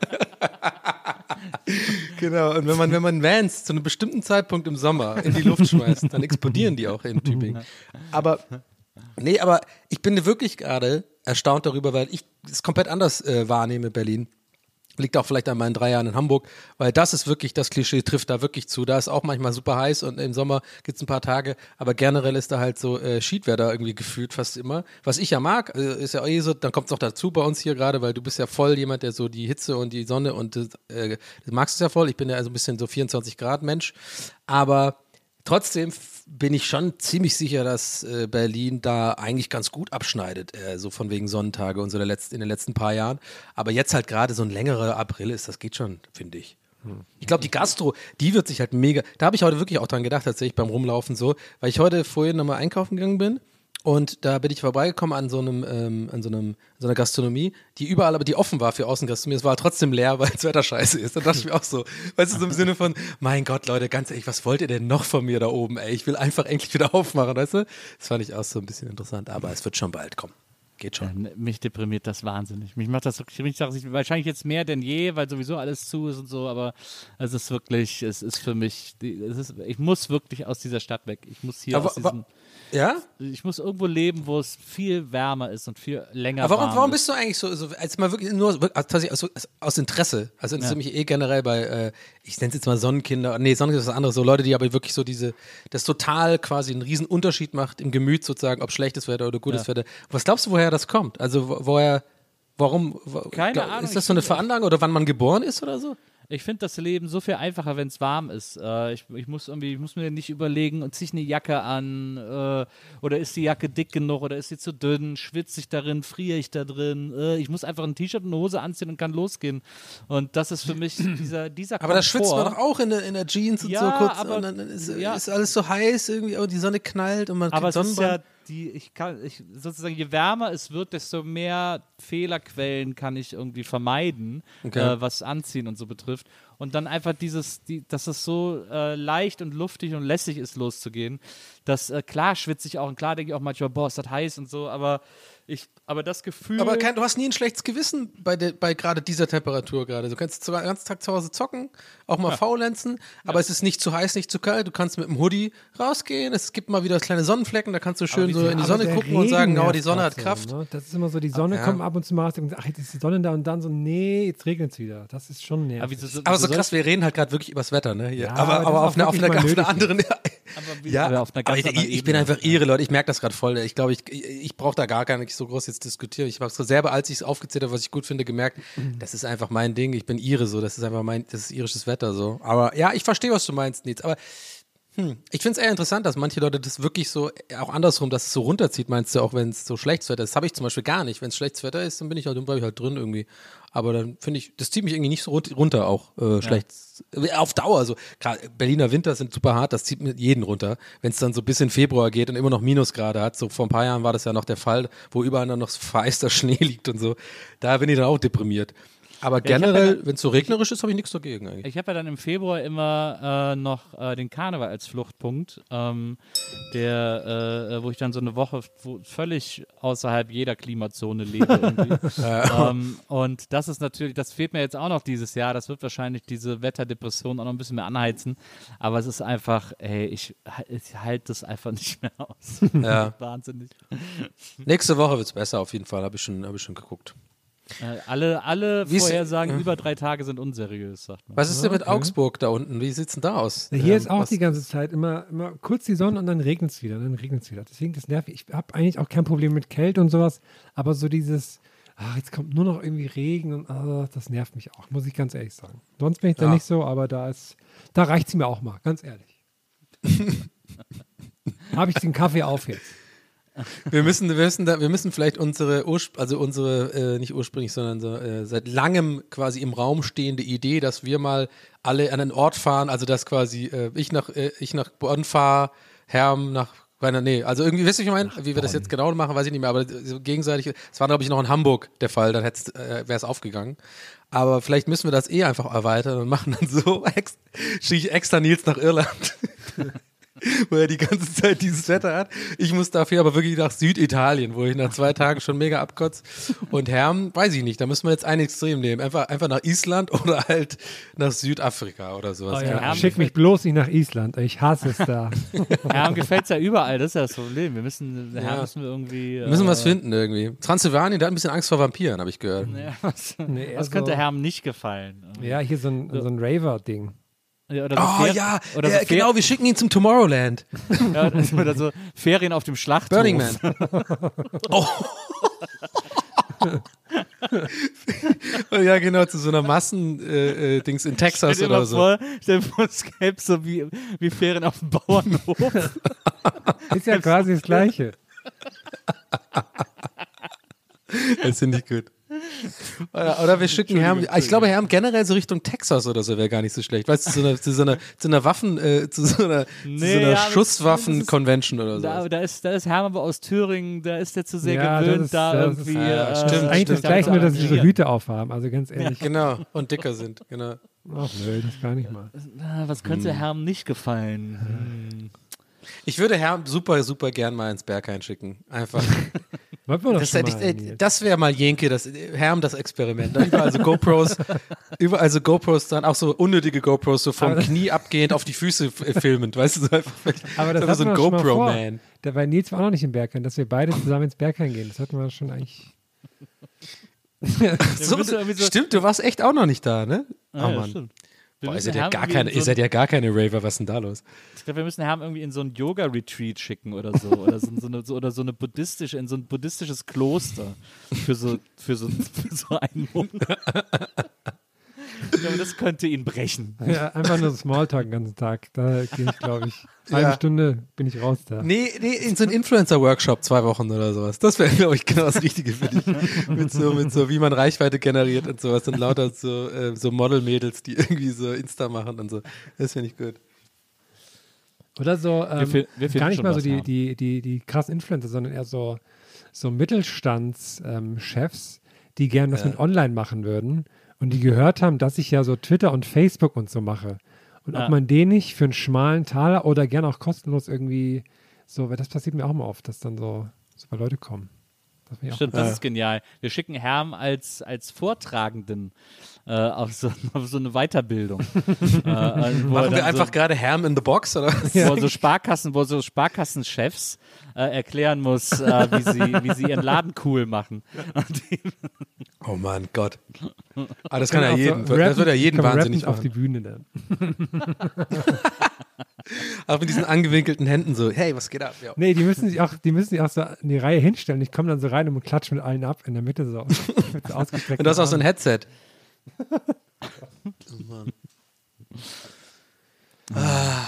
genau. Und wenn man, wenn man Vans zu einem bestimmten Zeitpunkt im Sommer in die Luft schmeißt, dann explodieren die auch in Tübingen. Aber, nee, aber ich bin wirklich gerade erstaunt darüber, weil ich es komplett anders äh, wahrnehme, Berlin. Liegt auch vielleicht an meinen drei Jahren in Hamburg, weil das ist wirklich, das Klischee trifft da wirklich zu. Da ist auch manchmal super heiß und im Sommer gibt's ein paar Tage, aber generell ist da halt so äh, Schiedwetter irgendwie gefühlt fast immer. Was ich ja mag, äh, ist ja eh so, dann kommt's noch dazu bei uns hier gerade, weil du bist ja voll jemand, der so die Hitze und die Sonne und äh, du magst es ja voll. Ich bin ja also ein bisschen so 24 Grad Mensch, aber Trotzdem bin ich schon ziemlich sicher, dass äh, Berlin da eigentlich ganz gut abschneidet, äh, so von wegen Sonnentage und so der letzten, in den letzten paar Jahren. Aber jetzt halt gerade so ein längerer April ist, das geht schon, finde ich. Ich glaube, die Gastro, die wird sich halt mega. Da habe ich heute wirklich auch dran gedacht, tatsächlich beim Rumlaufen so, weil ich heute vorhin nochmal einkaufen gegangen bin und da bin ich vorbeigekommen an so einem, ähm, an so einem, so einer Gastronomie, die überall, aber die offen war für Außengastronomie. Es war trotzdem leer, weil das Wetter scheiße ist. Da dachte ich mir auch so, weißt du, so im Sinne von, mein Gott, Leute, ganz ehrlich, was wollt ihr denn noch von mir da oben, ey? Ich will einfach endlich wieder aufmachen, weißt du? Das fand ich auch so ein bisschen interessant, aber es wird schon bald kommen. Geht schon. Ja, ne, mich deprimiert das wahnsinnig. Mich macht das wirklich, mich sagt, ich, wahrscheinlich jetzt mehr denn je, weil sowieso alles zu ist und so, aber es ist wirklich, es ist für mich, es ist, ich muss wirklich aus dieser Stadt weg. Ich muss hier Aber aus diesem, Ja? ich muss irgendwo leben, wo es viel wärmer ist und viel länger Aber warum, warum ist. bist du eigentlich so, so als mal wirklich nur also tatsächlich aus, aus, aus Interesse? Also interessiert mich eh generell bei, äh, ich nenne es jetzt mal Sonnenkinder, nee, Sonnenkinder ist was anderes, so Leute, die aber wirklich so diese, das total quasi einen riesen Unterschied macht im Gemüt sozusagen, ob schlechtes Wetter oder gutes Ja. Wetter. Was glaubst du, woher das kommt? Also wo- woher, warum, wo, Keine glaub- Ahnung, ist das so eine Veranlagung oder wann man geboren ist oder so? Ich finde das Leben so viel einfacher, wenn es warm ist. Äh, ich, ich muss irgendwie, ich muss mir nicht überlegen und ziehe ich eine Jacke an äh, oder ist die Jacke dick genug oder ist sie zu dünn, schwitze ich darin, friere ich da drin. Äh, ich muss einfach ein T-Shirt und eine Hose anziehen und kann losgehen. Und das ist für mich dieser, dieser Aber da schwitzt man doch auch in der, in der Jeans und Ja, so kurz aber- und dann ist, ja. ist alles so heiß irgendwie und die Sonne knallt und man Aber kriegt es ist Sonnenbrand. Die, ich kann, ich, sozusagen, je wärmer es wird, desto mehr Fehlerquellen kann ich irgendwie vermeiden, Okay. äh, was Anziehen und so betrifft. Und dann einfach dieses, die, dass es so äh, leicht und luftig und lässig ist, loszugehen. Das, äh, klar schwitze ich auch und klar denke ich auch manchmal, boah, ist das heiß und so, aber ich, aber das Gefühl. Aber kein, du hast nie ein schlechtes Gewissen bei, der, bei gerade dieser Temperatur gerade. Du kannst zwar den ganzen Tag zu Hause zocken, auch mal faulenzen, aber es ist nicht zu heiß, nicht zu kalt. Du kannst mit dem Hoodie rausgehen. Es gibt mal wieder kleine Sonnenflecken, da kannst du schön so in die Aber Sonne gucken und Regen sagen, oh, die Sonne hat Kraft. So, ne? Das ist immer so, die Sonne Ja. kommt ab und zu mal raus und ach, jetzt ist die Sonne da und dann so, nee, jetzt regnet es wieder. Das ist schon nervig. aber, wieso, Aber so wieso soll- krass, wir reden halt gerade wirklich übers Wetter, ne? Hier. Ja, aber aber aber auf einer auf einer, wirklich auf mal einer anderen, aber, Ja, aber auf einer aber ganz ich, ich, bin einfach ihre Leute. Ich merke das gerade voll. Ich glaube, ich, ich, brauche da gar nicht so groß jetzt diskutieren. Ich habe es selber, als ich es aufgezählt habe, was ich gut finde, gemerkt, das ist einfach mein Ding. Ich bin ihre so. Das ist einfach mein, das ist irisches Wetter so. Aber ja, ich verstehe, was du meinst, Nils. Aber hm, ich finde es eher interessant, dass manche Leute das wirklich so, auch andersrum, dass es so runterzieht, meinst du, auch wenn es so schlechtes Wetter ist. Das habe ich zum Beispiel gar nicht. Wenn es schlechtes Wetter ist, dann bin ich halt, bleib ich halt drin irgendwie. Aber dann finde ich, das zieht mich irgendwie nicht so run- runter, auch äh, schlecht. Auf Dauer, so. Gerade Berliner Winter sind super hart, das zieht mir jeden runter. Wenn es dann so bis in Februar geht und immer noch Minusgrade hat, so vor ein paar Jahren war das ja noch der Fall, wo überall dann noch vereister Schnee liegt und so. Da bin ich dann auch deprimiert. Aber ja generell, dann- wenn es so regnerisch ist, habe ich nichts dagegen eigentlich. Ich habe ja dann im Februar immer äh, noch äh, den Karneval als Fluchtpunkt, ähm, der, äh, wo ich dann so eine Woche wo völlig außerhalb jeder Klimazone lebe. ähm, und das ist natürlich, das fehlt mir jetzt auch noch dieses Jahr. Das wird wahrscheinlich diese Wetterdepression auch noch ein bisschen mehr anheizen. Aber es ist einfach, ey, ich, ich halte das einfach nicht mehr aus. Ja. Wahnsinnig. Nächste Woche wird es besser, auf jeden Fall, habe ich, schon- hab ich schon geguckt. Äh, alle alle Wie ist- Vorhersagen über drei Tage sind unseriös, sagt man. Was ist denn mit Augsburg da unten? Wie sieht's denn da aus? Hier Ähm, ist auch was- die ganze Zeit immer, immer kurz die Sonne und dann regnet es wieder, dann regnet es wieder. Deswegen das nervig. Ich habe eigentlich auch kein Problem mit Kälte und sowas, aber so dieses, ach, jetzt kommt nur noch irgendwie Regen und ah, das nervt mich auch, muss ich ganz ehrlich sagen. Sonst bin ich da Ja. nicht so, aber da ist, da reicht es mir auch mal, ganz ehrlich. habe ich den Kaffee auf jetzt. Wir müssen, wir müssen, da, wir müssen vielleicht unsere, Urspr also unsere, äh, nicht ursprünglich, sondern so, äh, seit langem quasi im Raum stehende Idee, dass wir mal alle an einen Ort fahren, also dass quasi äh, ich nach, äh, ich nach Bonn fahre, Herm nach Rainer, nee, also irgendwie, wisst ihr, wie ich meine? Wie wir das jetzt genau machen, weiß ich nicht mehr, aber so gegenseitig, es war, glaube ich, noch in Hamburg der Fall, dann äh, wäre es aufgegangen. Aber vielleicht müssen wir das eh einfach erweitern und machen dann so, ex schicke ich extra Nils nach Irland. wo er die ganze Zeit dieses Wetter hat. Ich muss dafür aber wirklich nach Süditalien, wo ich nach zwei Tagen schon mega abkotze. Und Herm, weiß ich nicht, da müssen wir jetzt ein Extrem nehmen. Einfach, einfach nach Island oder halt nach Südafrika oder sowas. Oh ja, Herm-. Schick mich bloß nicht nach Island, ich hasse es da. Herm gefällt es ja überall, das ist ja das Problem. Wir müssen, Herm Ja. müssen wir irgendwie. Wir müssen äh, was finden irgendwie. Transsilvanien, der hat ein bisschen Angst vor Vampiren, habe ich gehört. Ja, was, Nee, was also- könnte Herm nicht gefallen? Ja, hier so ein, so ein Raver-Ding. Ja, oder so Oh Fer- ja, oder ja so genau, wir schicken ihn zum Tomorrowland. Ja, oder so Ferien auf dem Schlachthof. Burning Man. oh. ja, genau, zu so einer Massen-Dings äh, äh, in Texas Stell dir oder mal so. vor, stell dir vor, es gäbe so wie, wie Ferien auf dem Bauernhof. Ist ja quasi das Gleiche. Das finde ich gut. Oder, oder wir schicken Herm, ich glaube Herm generell so Richtung Texas oder so wäre gar nicht so schlecht. Weißt du, zu, einer, zu, so, einer, zu einer Waffen, äh, zu so einer, zu Nee, so einer ja, aber Schusswaffen-Convention oder so. Da, da, ist, da ist Herm aber aus Thüringen, da ist der zu sehr Ja, gewöhnt, das ist- da das ist- irgendwie. Ja, äh, stimmt, Das ist eigentlich das stimmt. Gleiche, nur dass sie so engagieren. Hüte aufhaben. Also ganz ehrlich. Genau, und dicker sind, genau. Ach nö, das gar nicht mal. Was könnte Herm nicht gefallen? Hm. Ich würde Herm super, super gern mal ins Berghain schicken. Einfach. Wollten wir doch Das, äh, das wäre mal Jenke, das Herm das Experiment. Da überall so GoPros, überall so GoPros dann, auch so unnötige GoPros, so vom das- Knie abgehend auf die Füße äh, filmend, weißt du, so einfach, Aber das einfach so ein. GoPro-Man. Da bei Nils war auch noch nicht im Berghain, dass wir beide zusammen ins Berghain gehen. Das hatten wir schon eigentlich. So, so- stimmt, du warst echt auch noch nicht da, ne? Oh Ah, ja, Mann. stimmt. Wir Boah, ihr ja gar keine, in ihr so seid ja gar keine Raver, was ist denn da los? Ich glaube, wir müssen Herm irgendwie in so ein Yoga-Retreat schicken oder so. Oder so, so, eine, so, oder so eine buddhistische, in so ein buddhistisches Kloster für so, für so, für so einen Monat. Ich glaube, das könnte ihn brechen. Ja, einfach nur Smalltalk den ganzen Tag. Da gehe ich, glaube ich. Halbe Ja. Stunde bin ich raus da. Nee, nee, in so ein Influencer-Workshop zwei Wochen oder sowas. Das wäre, glaube ich, genau das Richtige für dich. mit so, mit so, wie man Reichweite generiert und sowas und lauter so, äh, so Model-Mädels, die irgendwie so Insta machen und so. Das finde ich gut. Oder so, ähm, wir finden gar nicht mal so die, ja. die, die, die krassen Influencer, sondern eher so, so Mittelstandschefs, die gern was mit online machen würden und die gehört haben, dass ich ja so Twitter und Facebook und so mache. Und Ja. ob man den nicht für einen schmalen Taler oder gern auch kostenlos irgendwie so, weil das passiert mir auch mal oft, dass dann so super Leute kommen. Das Stimmt, das ist genial. Wir schicken Herm als, als Vortragenden äh, auf, so, auf so eine Weiterbildung. äh, äh, wo Machen wir einfach so, gerade Ham in the Box, oder? was? wo so Sparkassen, wo so Sparkassenchefs äh, erklären muss, äh, wie, sie, wie sie ihren Laden cool machen. Oh mein Gott. Ah, das kann ja auch so jeden, das würde ja jeden wahnsinnig auf die. Bühne dann. Auch mit diesen angewinkelten Händen so, hey, was geht ab? Ja. Nee, die müssen sich auch, die müssen sich auch so in die Reihe hinstellen. Ich komme dann so rein und klatsche mit allen ab in der Mitte so. Mit so und du hast auch so ein Headset. Ah.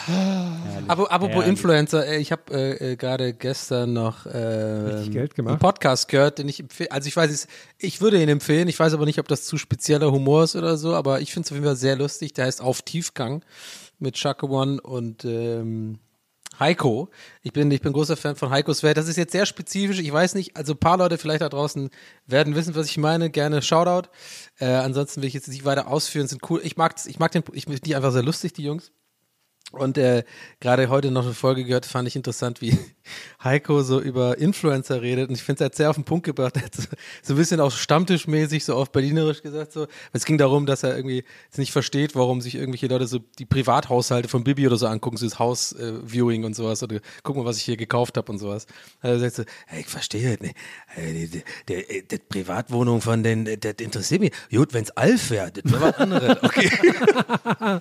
Apropos Influencer, ich habe äh, äh, gerade gestern noch äh, einen Podcast gehört, den ich empfehle. Also ich weiß, ich würde ihn empfehlen. Ich weiß aber nicht, ob das zu spezieller Humor ist oder so, aber ich finde es auf jeden Fall sehr lustig. Der heißt Auf Tiefgang mit Shaka One und ähm, Heiko. Ich bin, ich bin großer Fan von Heikos Welt. Das ist jetzt sehr spezifisch. Ich weiß nicht, also ein paar Leute vielleicht da draußen werden wissen, was ich meine. Gerne Shoutout. Äh, ansonsten will ich jetzt nicht weiter ausführen. Sind cool. Ich mag, ich mag den, ich finde die einfach sehr lustig, die Jungs. Und äh, gerade heute noch eine Folge gehört, fand ich interessant, wie Heiko so über Influencer redet. Und ich finde, es hat sehr auf den Punkt gebracht. Er hat so, so ein bisschen auch stammtischmäßig, so auf Berlinerisch gesagt. So. Es ging darum, dass er irgendwie nicht versteht, warum sich irgendwelche Leute so die Privathaushalte von Bibi oder so angucken, so das Haus-Viewing äh, und sowas. Oder guck mal, was ich hier gekauft habe und sowas. Also er sagt so, hey, ich verstehe das nicht. Die, die, die, die Privatwohnung von den, das interessiert mich. Gut, wenn es Alf wäre, das wäre was anderes. Okay.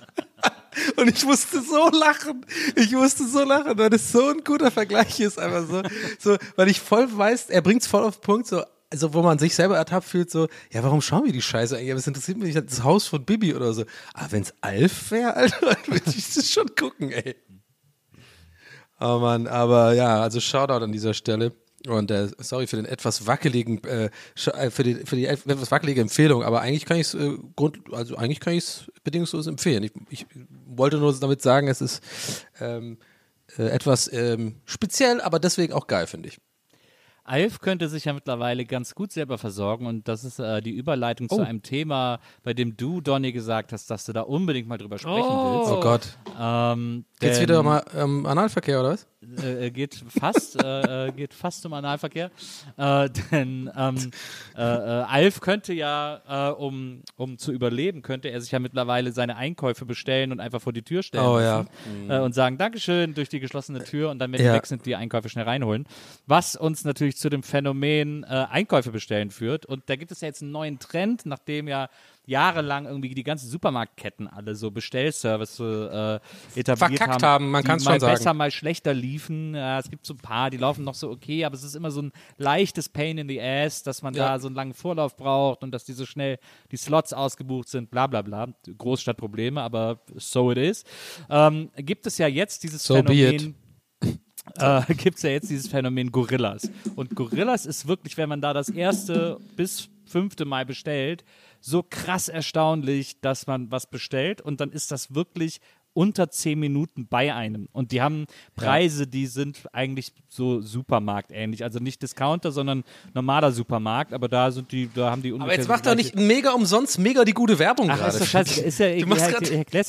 Und ich musste so lachen. Ich musste so lachen, weil das so ein guter Vergleich ist. Einfach so, so weil ich voll weiß, er bringt es voll auf den Punkt, so, also wo man sich selber ertappt fühlt, so, ja, warum schauen wir die Scheiße eigentlich? Aber es interessiert mich nicht das Haus von Bibi oder so. Aber wenn es Alf wäre, Alter, würde ich das schon gucken, ey. Oh Mann, aber ja, also Shoutout an dieser Stelle. Und äh, sorry für den etwas wackeligen, äh, äh für die, für die etwas wackelige Empfehlung, aber eigentlich kann ich es äh, Grund, also eigentlich kann ich es bedingungslos empfehlen. Ich, ich, wollte nur damit sagen, es ist ähm, äh, etwas ähm, speziell, aber deswegen auch geil, finde ich. Alf könnte sich ja mittlerweile ganz gut selber versorgen und das ist äh, die Überleitung oh. zu einem Thema, bei dem du, Donny, gesagt hast, dass du da unbedingt mal drüber sprechen oh. willst. Oh Gott. Ähm, Geht's wieder um ähm, Analverkehr oder was? Äh, äh, geht fast, äh, äh, geht fast um Analverkehr. Äh, denn ähm, äh, Alf könnte ja, um, um zu überleben, könnte er sich ja mittlerweile seine Einkäufe bestellen und einfach vor die Tür stellen oh, ja. mhm. und sagen Dankeschön durch die geschlossene Tür und dann, wenn ja. die weg sind, die Einkäufe schnell reinholen. Was uns natürlich zu dem Phänomen Einkäufe bestellen führt. Und da gibt es ja jetzt einen neuen Trend, nachdem ja jahrelang irgendwie die ganzen Supermarktketten alle so Bestellservice äh, etabliert Verkackt haben. haben man kann es schon sagen. Mal besser, mal schlechter liefen. Ja, es gibt so ein paar, die laufen noch so okay, aber es ist immer so ein leichtes Pain in the Ass, dass man ja. da so einen langen Vorlauf braucht und dass die so schnell die Slots ausgebucht sind, bla bla bla. Großstadtprobleme, aber so it is. Ähm, gibt es ja jetzt dieses so Phänomen äh, gibt es ja jetzt dieses Phänomen Gorillas. Und Gorillas ist wirklich, wenn man da das erste bis fünfte Mal bestellt, so krass erstaunlich, dass man was bestellt und dann ist das wirklich unter zehn Minuten bei einem. Und die haben Preise, die sind eigentlich so Supermarkt-ähnlich. Also nicht Discounter, sondern normaler Supermarkt, aber da sind die, da haben die ungefähr. Aber jetzt macht doch nicht mega umsonst mega die gute Werbung Ach, gerade. Ist doch scheiße. Ist ja, ich,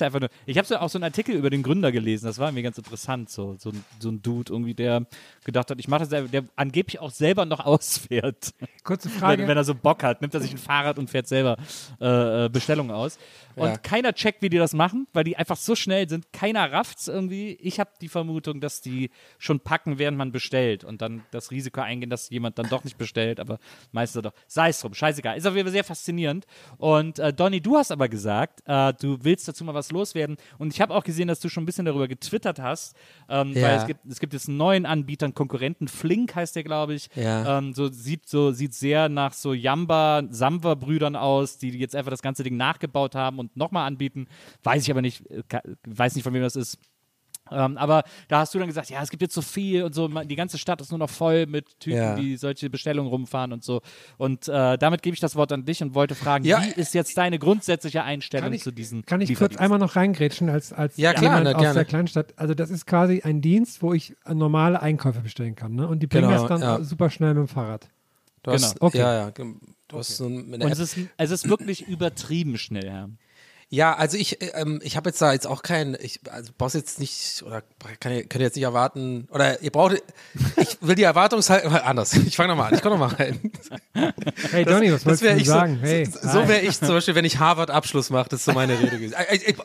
einfach nur. Ich habe so auch so einen Artikel über den Gründer gelesen, das war mir ganz interessant. So, so, so ein Dude irgendwie, der gedacht hat, ich mache das selber, der angeblich auch selber noch ausfährt. Kurze Frage. Wenn, wenn, er so Bock hat, nimmt er sich ein Fahrrad und fährt selber äh, äh Bestellungen aus. Und ja. keiner checkt, wie die das machen, weil die einfach so schnell sind. Keiner rafft's irgendwie. Ich habe die Vermutung, dass die schon packen, während man bestellt und dann das Risiko eingehen, dass jemand dann doch nicht bestellt, aber meistens doch. Sei es drum, scheißegal. Ist auf jeden Fall sehr faszinierend. Und äh, Donny, du hast aber gesagt, äh, du willst dazu mal was loswerden. Und ich habe auch gesehen, dass du schon ein bisschen darüber getwittert hast, ähm, ja. weil es gibt, es gibt jetzt einen neuen Anbieter, einen Konkurrenten, Flink heißt der, glaube ich. Ja. Ähm, so sieht so sieht sehr nach so Jamba, Samwa-Brüdern aus, die jetzt einfach das ganze Ding nachgebaut haben und nochmal anbieten. Weiß ich aber nicht, äh, weiß nicht, von wem das ist. Ähm, aber da hast du dann gesagt, ja, es gibt jetzt so viel und so, die ganze Stadt ist nur noch voll mit Typen, ja. die solche Bestellungen rumfahren und so. Und äh, damit gebe ich das Wort an dich und wollte fragen, ja. wie ist jetzt deine grundsätzliche Einstellung ich, zu diesen Kann ich kurz einmal noch reingrätschen als, als ja, klar, jemand na, aus gerne. der Kleinstadt? Also das ist quasi ein Dienst, wo ich normale Einkäufe bestellen kann. Ne? Und die bringen genau, das dann ja. super schnell mit dem Fahrrad. Du hast, genau. okay. Ja, ja. Du hast so eine und es ist, es ist wirklich übertrieben schnell, ja. Ja, also ich, ähm, ich habe jetzt da jetzt auch keinen, ich also brauchst jetzt nicht, oder kann, könnt ihr jetzt nicht erwarten, oder ihr braucht, ich will die Erwartungshaltung, anders, ich fange nochmal an, ich komme nochmal rein. Hey Donny, was wolltest du sagen? So, hey, so, so wäre ich zum Beispiel, wenn ich Harvard-Abschluss mache, das ist so meine Rede gewesen.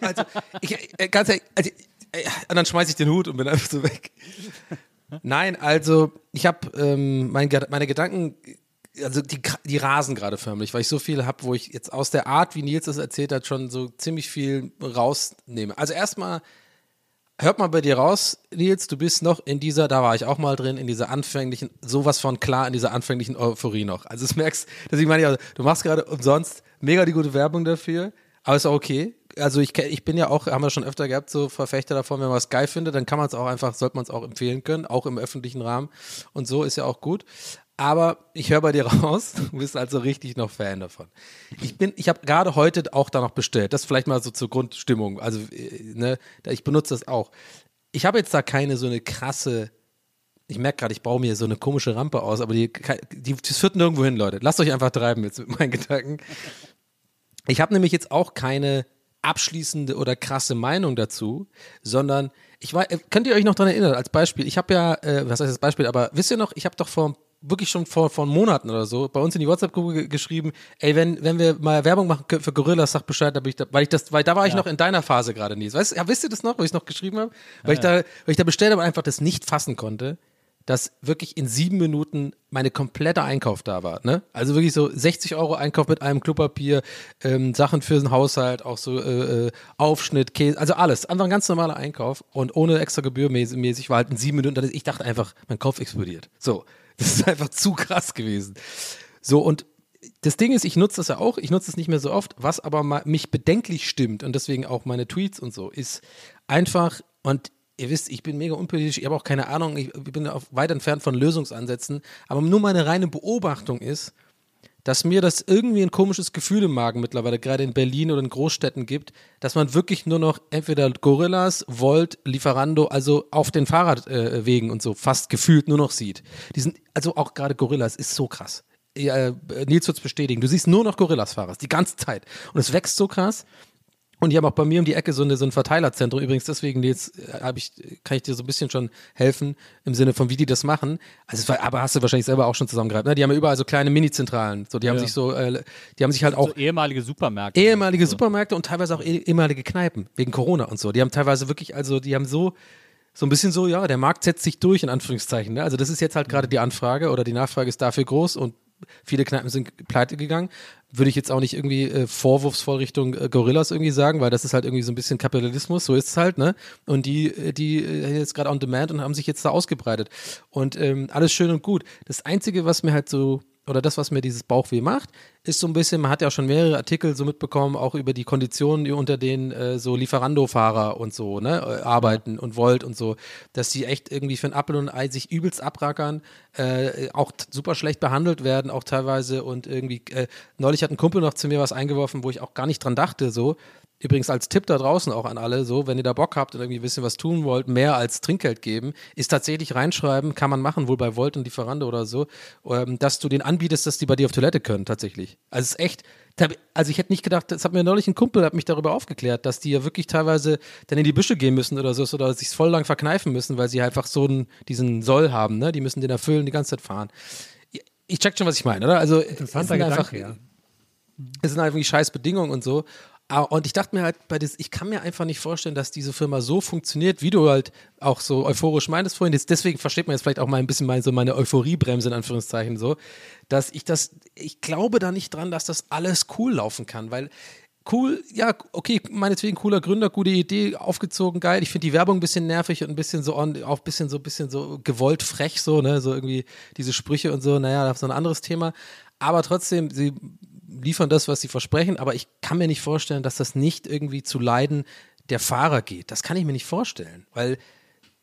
Also, ich, ganz ehrlich, also, und dann schmeiße ich den Hut und bin einfach so weg. Nein, also ich habe ähm, mein, meine Gedanken also die, die rasen gerade förmlich, weil ich so viel habe, wo ich jetzt aus der Art, wie Nils das erzählt hat, schon so ziemlich viel rausnehme. Also erstmal hört mal bei dir raus, Nils, du bist noch in dieser, da war ich auch mal drin, in dieser anfänglichen, sowas von klar, in dieser anfänglichen Euphorie noch. Also es merkst, dass ich meine, ja, du machst gerade umsonst mega die gute Werbung dafür, aber ist auch okay. Also ich, ich bin ja auch, haben wir schon öfter gehabt, so Verfechter davon, wenn man es geil findet, dann kann man es auch einfach, sollte man es auch empfehlen können, auch im öffentlichen Rahmen. Und so ist ja auch gut. Aber ich höre bei dir raus, du bist also richtig noch Fan davon. Ich bin, ich habe gerade heute auch da noch bestellt. Das vielleicht mal so zur Grundstimmung. Also, äh, ne, ich benutze das auch. Ich habe jetzt da keine so eine krasse, ich merke gerade, ich baue mir so eine komische Rampe aus, aber die, die, das führt nirgendwo hin, Leute. Lasst euch einfach treiben jetzt mit meinen Gedanken. Ich habe nämlich jetzt auch keine abschließende oder krasse Meinung dazu, sondern ich war, könnt ihr euch noch daran erinnern, als Beispiel, ich habe ja, äh, was heißt das Beispiel, aber wisst ihr noch, ich habe doch vor wirklich schon vor, vor Monaten oder so bei uns in die WhatsApp-Gruppe geschrieben, ey, wenn, wenn wir mal Werbung machen für Gorillas, sag Bescheid, da bin ich da, weil ich das, weil da war ich ja. noch in deiner Phase gerade nie. Weißt ja, wisst ihr das noch, wo ich es noch geschrieben habe? Weil ja, ich da, weil ich da bestellt habe und einfach das nicht fassen konnte, dass wirklich in sieben Minuten meine komplette Einkauf da war. Ne? Also wirklich so 60 Euro Einkauf mit einem Klopapier, ähm, Sachen für den Haushalt, auch so äh, äh, Aufschnitt, Käse, also alles. Einfach ein ganz normaler Einkauf und ohne extra Gebühr mäßig war halt in sieben Minuten. Ich dachte einfach, mein Kopf explodiert. So. Das ist einfach zu krass gewesen. So, und das Ding ist, ich nutze das ja auch, ich nutze es nicht mehr so oft, was aber mich bedenklich stimmt und deswegen auch meine Tweets und so, ist einfach, und ihr wisst, ich bin mega unpolitisch, ich habe auch keine Ahnung, ich bin weit entfernt von Lösungsansätzen, aber nur meine reine Beobachtung ist, dass mir das irgendwie ein komisches Gefühl im Magen mittlerweile, gerade in Berlin oder in Großstädten gibt, dass man wirklich nur noch entweder Gorillas, Volt, Lieferando, also auf den Fahrradwegen äh, und so fast gefühlt nur noch sieht. Die sind, also auch gerade Gorillas ist so krass. Äh, Nils wird es bestätigen. Du siehst nur noch Gorillas-Fahrer die ganze Zeit. Und es wächst so krass. Und die haben auch bei mir um die Ecke so, eine, so ein Verteilerzentrum. Übrigens, deswegen jetzt äh, ich, kann ich dir so ein bisschen schon helfen im Sinne von, wie die das machen. Also, war, aber hast du wahrscheinlich selber auch schon zusammengereibt. Ne? Die haben ja überall so kleine Mini-Zentralen. So, die haben sich so, äh, die haben sich halt auch so ehemalige Supermärkte. Ehemalige so. Supermärkte und teilweise auch eh, ehemalige Kneipen wegen Corona und so. Die haben teilweise wirklich, also die haben so so ein bisschen so, ja, der Markt setzt sich durch, in Anführungszeichen. Ne? Also das ist jetzt halt gerade die Anfrage oder die Nachfrage ist dafür groß und viele Kneipen sind pleite gegangen. Würde ich jetzt auch nicht irgendwie äh, vorwurfsvoll Richtung äh, Gorillas irgendwie sagen, weil das ist halt irgendwie so ein bisschen Kapitalismus, so ist es halt, ne? Und die, äh, die äh, jetzt gerade on demand und haben sich jetzt da ausgebreitet. Und ähm, alles schön und gut. Das Einzige, was mir halt so oder das, was mir dieses Bauchweh macht, ist so ein bisschen, man hat ja auch schon mehrere Artikel so mitbekommen, auch über die Konditionen, unter denen äh, so Lieferando-Fahrer und so, ne, äh, arbeiten und Volt und so, dass die echt irgendwie für ein Apfel und ein Ei sich übelst abrackern, äh, auch super schlecht behandelt werden, auch teilweise und irgendwie, äh, neulich hat ein Kumpel noch zu mir was eingeworfen, wo ich auch gar nicht dran dachte, so, Übrigens als Tipp da draußen auch an alle, so, wenn ihr da Bock habt und irgendwie ein bisschen was tun wollt, mehr als Trinkgeld geben, ist tatsächlich reinschreiben, kann man machen, wohl bei Volt und Lieferando oder so, ähm, dass du den anbietest, dass die bei dir auf Toilette können, tatsächlich. Also es ist echt, also ich hätte nicht gedacht, das hat mir neulich ein Kumpel, hat mich darüber aufgeklärt, dass die ja wirklich teilweise dann in die Büsche gehen müssen oder so, oder sich voll lang verkneifen müssen, weil sie einfach so einen, diesen Soll haben, ne? Die müssen den erfüllen, die ganze Zeit fahren. Ich check schon, was ich meine, oder? Also, Interessanter es sind Gedanke, einfach, ja. Es sind einfach scheiß Bedingungen und so. Ah, und ich dachte mir halt, ich kann mir einfach nicht vorstellen, dass diese Firma so funktioniert, wie du halt auch so euphorisch meintest vorhin. deswegen versteht man jetzt vielleicht auch mal ein bisschen meine, so meine Euphoriebremse in Anführungszeichen so, dass ich das, ich glaube da nicht dran, dass das alles cool laufen kann, weil cool, ja, okay, meinetwegen cooler Gründer, gute Idee, aufgezogen, geil. Ich finde die Werbung ein bisschen nervig und ein bisschen so on, auch ein bisschen so, ein bisschen so gewollt frech, so, ne, so irgendwie diese Sprüche und so, naja, das ist so ein anderes Thema. Aber trotzdem, sie liefern das, was sie versprechen, aber ich kann mir nicht vorstellen, dass das nicht irgendwie zu Leiden der Fahrer geht. Das kann ich mir nicht vorstellen, weil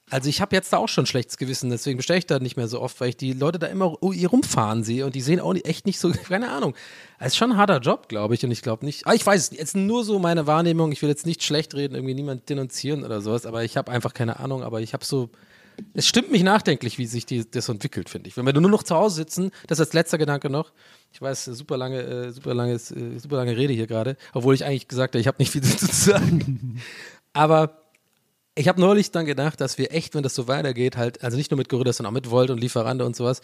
also ich habe jetzt da auch schon schlechtes Gewissen, deswegen bestelle ich da nicht mehr so oft, weil ich die Leute da immer hier rumfahren sehe und die sehen auch echt nicht so, keine Ahnung. Es ist schon ein harter Job, glaube ich, und ich glaube nicht, ah, ich weiß jetzt nur so meine Wahrnehmung, ich will jetzt nicht schlecht reden, irgendwie niemand denunzieren oder sowas, aber ich habe einfach keine Ahnung, aber ich habe so, es stimmt mich nachdenklich, wie sich die, das entwickelt, finde ich. Wenn wir nur noch zu Hause sitzen, das als letzter Gedanke noch, ich weiß, super lange, äh, super lange, äh, super lange Rede hier gerade, obwohl ich eigentlich gesagt habe, ich habe nicht viel zu sagen. Aber ich habe neulich dann gedacht, dass wir echt, wenn das so weitergeht, halt, also nicht nur mit Gorillas, sondern auch mit Volt und Lieferando und sowas,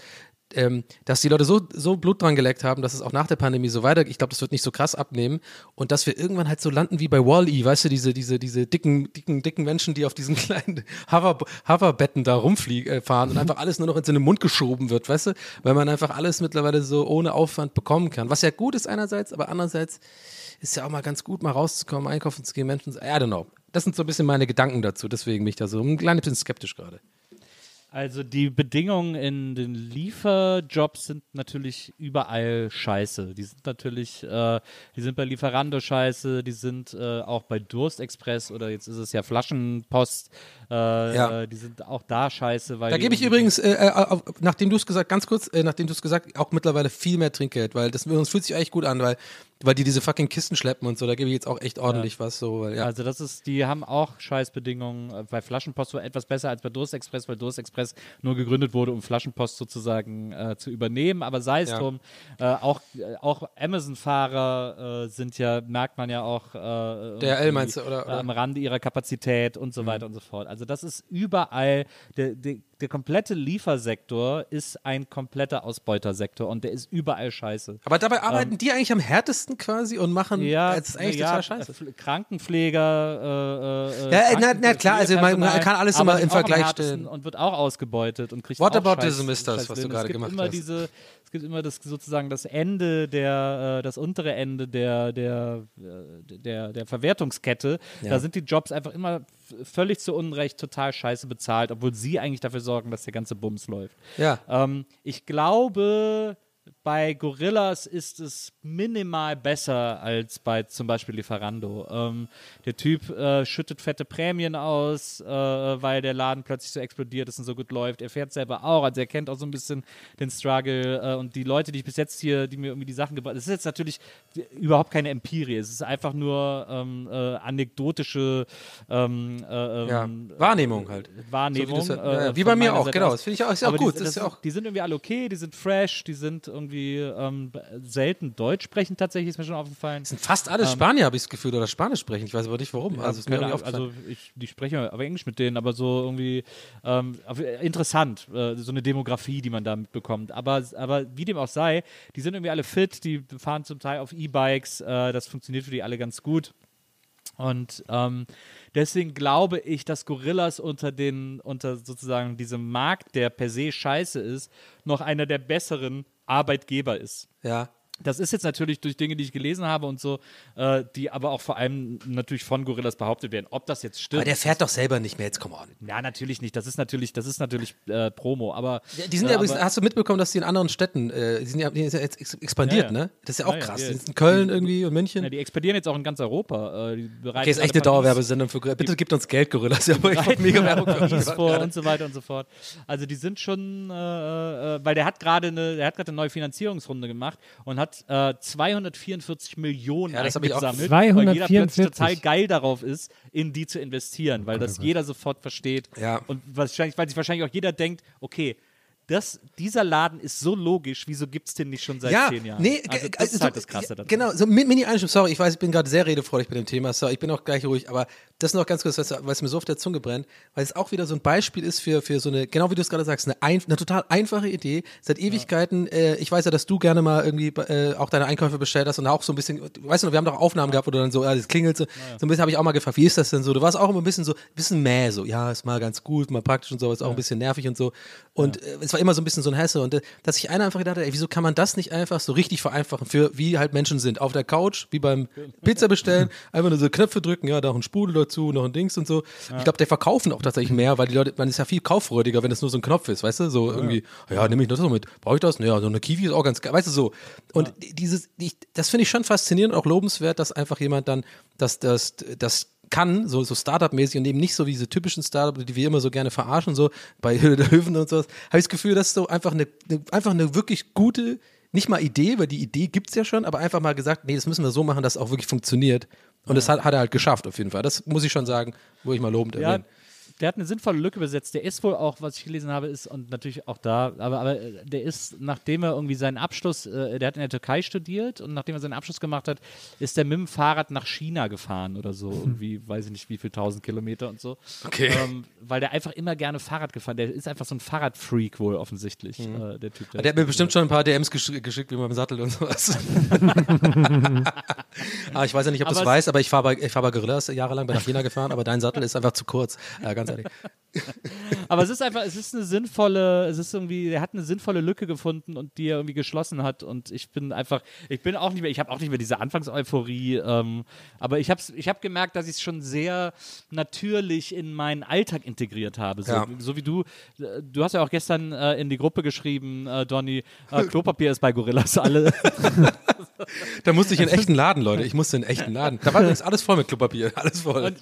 ähm, dass die Leute so, so Blut dran geleckt haben, dass es auch nach der Pandemie so weitergeht. Ich glaube, das wird nicht so krass abnehmen und dass wir irgendwann halt so landen wie bei Wall-E, weißt du, diese, diese, diese dicken, dicken, dicken Menschen, die auf diesen kleinen Hover, Hoverbetten da rumfliegen, äh, fahren und einfach alles nur noch in seinen Mund geschoben wird, weißt du, weil man einfach alles mittlerweile so ohne Aufwand bekommen kann. Was ja gut ist einerseits, aber andererseits ist ja auch mal ganz gut, mal rauszukommen, einkaufen zu gehen, Menschen, I don't know. Das sind so ein bisschen meine Gedanken dazu. Deswegen bin ich da so ein kleines bisschen skeptisch gerade. Also die Bedingungen in den Lieferjobs sind natürlich überall scheiße. Die sind natürlich, äh, die sind bei Lieferando scheiße, die sind äh, auch bei Durstexpress oder jetzt ist es ja Flaschenpost, äh, Ja. die sind auch da scheiße. Weil Da gebe ich übrigens, äh, äh, auf- nachdem du es gesagt, ganz kurz, äh, nachdem du es gesagt, auch mittlerweile viel mehr Trinkgeld, weil das uns fühlt sich echt gut an, weil, weil die diese fucking Kisten schleppen und so, da gebe ich jetzt auch echt ordentlich was so, weil, ja. Also das ist, die haben auch Scheißbedingungen äh, bei Flaschenpost wohl etwas besser als bei Durstexpress, weil Durstexpress nur gegründet wurde, um Flaschenpost sozusagen äh, zu übernehmen. Aber sei es Ja. drum, äh, auch, äh, auch Amazon-Fahrer äh, sind ja, merkt man ja auch äh, DRL meinst du, oder- äh, oder? am Rande ihrer Kapazität und so weiter und so fort. Also das ist überall, der, der, der komplette Liefersektor ist ein kompletter Ausbeutersektor und der ist überall scheiße. Aber dabei arbeiten die eigentlich am härtesten quasi und machen, Ja, das ist eigentlich ja, total scheiße. äh, Krankenpfleger, äh, äh, Ja, na- na klar, also man- man kann alles immer im Vergleich stellen. Und wird auch ausgebeutet und kriegt Whataboutism auch Scheiß, ist das, Scheiß was du gerade gemacht immer hast. Diese, es gibt immer das sozusagen das Ende der, äh, das untere Ende der, der, äh, der, der Verwertungskette. Da sind die Jobs einfach immer völlig zu Unrecht total scheiße bezahlt, obwohl sie eigentlich dafür sorgen, dass der ganze Bums läuft. Ja. Ähm, ich glaube, bei Gorillas ist es minimal besser als bei zum Beispiel Lieferando. Ähm, der Typ äh, schüttet fette Prämien aus, äh, weil der Laden plötzlich so explodiert ist und so gut läuft. Er fährt selber auch, also er kennt auch so ein bisschen den Struggle. Äh, und die Leute, die ich bis jetzt hier, die mir irgendwie die Sachen gebracht das ist jetzt natürlich überhaupt keine Empirie. Es ist einfach nur ähm, äh, anekdotische ähm, äh, Ja. ähm, Wahrnehmung halt. Wahrnehmung. So wie, das, ja, ja, äh, wie bei mir auch, Seite genau. Das finde ich auch, ist ja auch gut. Die, das ist ja auch, die sind irgendwie alle okay, die sind fresh, die sind irgendwie ähm, selten Deutsch sprechen tatsächlich, ist mir schon aufgefallen. sind fast alle Spanier, habe ich das Gefühl, oder Spanisch sprechen. Ich weiß aber nicht warum. also, ist mir Keine irgendwie also ich, die spreche aber Englisch mit denen, aber so irgendwie ähm, auf- interessant, äh, so eine Demografie, die man da mitbekommt. Aber, aber wie dem auch sei, die sind irgendwie alle fit, die fahren zum Teil auf E-Bikes, äh, das funktioniert für die alle ganz gut. Und ähm, deswegen glaube ich, dass Gorillas unter den, unter sozusagen diesem Markt, der per se scheiße ist, noch einer der besseren Arbeitgeber ist. ja. Das ist jetzt natürlich durch Dinge, die ich gelesen habe und so, äh, die aber auch vor allem natürlich von Gorillas behauptet werden. Ob das jetzt stimmt. Aber der fährt doch selber nicht mehr, jetzt komm on. ja, natürlich nicht. Das ist natürlich, das ist natürlich äh, Promo. Aber Die sind äh, ja übrigens, hast du mitbekommen, dass die in anderen Städten, äh, die sind ja, die sind ja jetzt ex expandiert, Ja, ne? Das ist ja auch krass. Die sind in Köln irgendwie und München. ja, die expandieren jetzt auch in ganz Europa. Äh, die okay, ist echt eine Dauerwerbesendung für Bitte gibt uns Geld, Gorillas. Ja, aber ich mega Werbung für euch. vor und so weiter und so fort. Also die sind schon, äh, weil der hat gerade eine, der hat gerade eine neue Finanzierungsrunde gemacht und hat äh, 244 Millionen Ja, das hab ich auch- eingesammelt, weil jeder plötzlich 244. total geil darauf ist, in die zu investieren, weil das jeder sofort versteht. Ja. Und wahrscheinlich, weil sich wahrscheinlich auch jeder denkt, okay, das, dieser Laden ist so logisch, wieso gibt es den nicht schon seit ja, zehn Jahren? Nee, also das ist also, halt das Krasse daran. Genau, so Mi- Mini-Einschub, sorry, ich weiß, ich bin gerade sehr redefreudig bei dem Thema, sorry, ich bin auch gleich ruhig, aber das noch ganz kurz, weil es mir so auf der Zunge brennt, weil es auch wieder so ein Beispiel ist für, für so eine, genau wie du es gerade sagst, eine, ein, eine total einfache Idee, seit Ewigkeiten, äh, ich weiß ja, dass du gerne mal irgendwie äh, auch deine Einkäufe bestellt hast und auch so ein bisschen, weißt du noch, wir haben doch Aufnahmen gehabt, wo du dann so, ja, das klingelt so, so ein bisschen habe ich auch mal gefragt, wie ist das denn so, du warst auch immer ein bisschen so, ein bisschen mäh, so, ja, ist mal ganz gut, mal praktisch und so, ist auch ein bisschen nervig und so. Und äh, es war immer so ein bisschen so ein Hesse und äh, dass sich einer einfach gedacht hat, ey, wieso kann man das nicht einfach so richtig vereinfachen für wie halt Menschen sind, auf der Couch, wie beim Pizza bestellen, einfach nur so Knöpfe drücken, ja, noch ein Sprudel dazu, noch ein Dings und so. Ich glaube, der verkaufen auch tatsächlich mehr, weil die Leute, man ist ja viel kauffreudiger, wenn es nur so ein Knopf ist, weißt du, so irgendwie, ja, nehme ich das so mit, brauche ich das? Ja, so eine Kiwi ist auch ganz geil, weißt du, so. Und dieses, ich, das finde ich schon faszinierend auch lobenswert, dass einfach jemand dann, dass das, das kann, so, so Startup-mäßig und eben nicht so wie diese typischen Startups, die wir immer so gerne verarschen, so bei Höhle der Löwen und sowas, habe ich das Gefühl, dass so einfach eine, eine, einfach eine wirklich gute, nicht mal Idee, weil die Idee gibt's ja schon, aber einfach mal gesagt, nee, das müssen wir so machen, dass es auch wirklich funktioniert. Und das hat, hat er halt geschafft, auf jeden Fall. Das muss ich schon sagen, wo ich mal lobend Ja, erwähnen. Der hat eine sinnvolle Lücke besetzt. Der ist wohl auch, was ich gelesen habe, ist und natürlich auch da, aber, aber äh, der ist, nachdem er irgendwie seinen Abschluss, äh, der hat in der Türkei studiert und nachdem er seinen Abschluss gemacht hat, ist er mit dem Fahrrad nach China gefahren oder so. Irgendwie, weiß ich nicht, wie viel tausend Kilometer und so. Okay. Ähm, weil der einfach immer gerne Fahrrad gefahren Der ist einfach so ein Fahrradfreak wohl offensichtlich, äh, der Typ. Der hat mir bestimmt schon ein paar DMs gesch geschickt, wie man im Sattel und sowas. aber ich weiß ja nicht, ob du es weißt, aber ich fahre bei, ich fahr bei Gorillas jahrelang, bin nach China gefahren, aber dein Sattel ist einfach zu kurz. Ganz großartig. Aber es ist einfach, es ist eine sinnvolle, es ist irgendwie, er hat eine sinnvolle Lücke gefunden und die er irgendwie geschlossen hat. Und ich bin einfach, ich bin auch nicht mehr, ich habe auch nicht mehr diese Anfangseuphorie. Ähm, aber ich habe ich hab gemerkt, dass ich es schon sehr natürlich in meinen Alltag integriert habe. So, Ja. so wie du, du hast ja auch gestern äh, in die Gruppe geschrieben, äh, Donny, äh, Klopapier ist bei Gorillas alle. Da musste ich in echten Laden, Leute. Ich musste in echten Laden. Da war übrigens alles voll mit Klopapier. Alles voll. Und,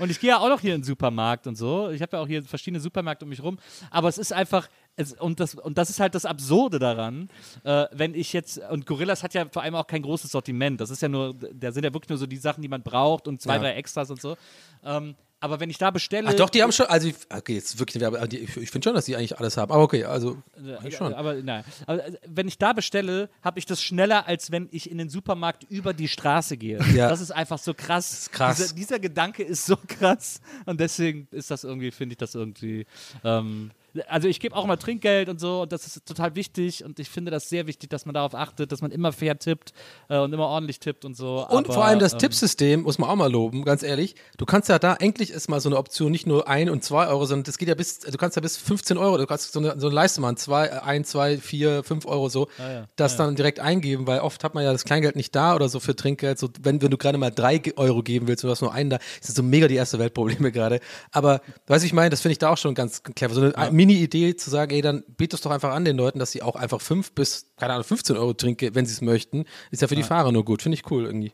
und ich gehe ja auch noch hier in den Supermarkt und so. Ich habe ja auch hier verschiedene Supermärkte um mich rum. Aber es ist einfach, es, und, das, und das ist halt das Absurde daran, äh, wenn ich jetzt, und Gorillas hat ja vor allem auch kein großes Sortiment. Das ist ja nur, da sind ja wirklich nur so die Sachen, die man braucht und zwei, Ja. drei Extras und so. Ähm, aber wenn ich da bestelle. Ach doch, die haben schon, also ich- okay, jetzt wirklich Werbe, die- ich, ich finde schon, dass die eigentlich alles haben. Aber okay, also Äh, schon. Aber nein. Aber, äh, wenn ich da bestelle, habe ich das schneller, als wenn ich in den Supermarkt über die Straße gehe. Ja. Das ist einfach so krass. krass. Dieser, dieser Gedanke ist so krass. Und deswegen ist das irgendwie, finde ich das irgendwie. Ähm, also ich gebe auch mal Trinkgeld und so und das ist total wichtig und ich finde das sehr wichtig, dass man darauf achtet, dass man immer fair tippt äh, und immer ordentlich tippt und so. Und aber, vor allem das ähm, Tippsystem muss man auch mal loben, ganz ehrlich. Du kannst ja da, endlich ist mal so eine Option, nicht nur ein und zwei Euro, sondern das geht ja bis, du kannst ja bis 15 Euro, du kannst so eine, so eine Leiste machen, zwei, äh, ein, zwei, vier, fünf Euro so, ja. das dann direkt eingeben, weil oft hat man ja das Kleingeld nicht da oder so für Trinkgeld. So, wenn, wenn du gerade mal drei Euro geben willst und du hast nur einen da, das sind so mega die erste Weltprobleme gerade. Aber, weißt du, ich meine, das finde ich da auch schon ganz clever. So eine Mini-Idee zu sagen, ey, dann biet es doch einfach an den Leuten, dass sie auch einfach fünf bis, keine Ahnung, 15 Euro Trinkgeld, wenn sie es möchten, ist ja für die Fahrer nur gut. Finde ich cool irgendwie.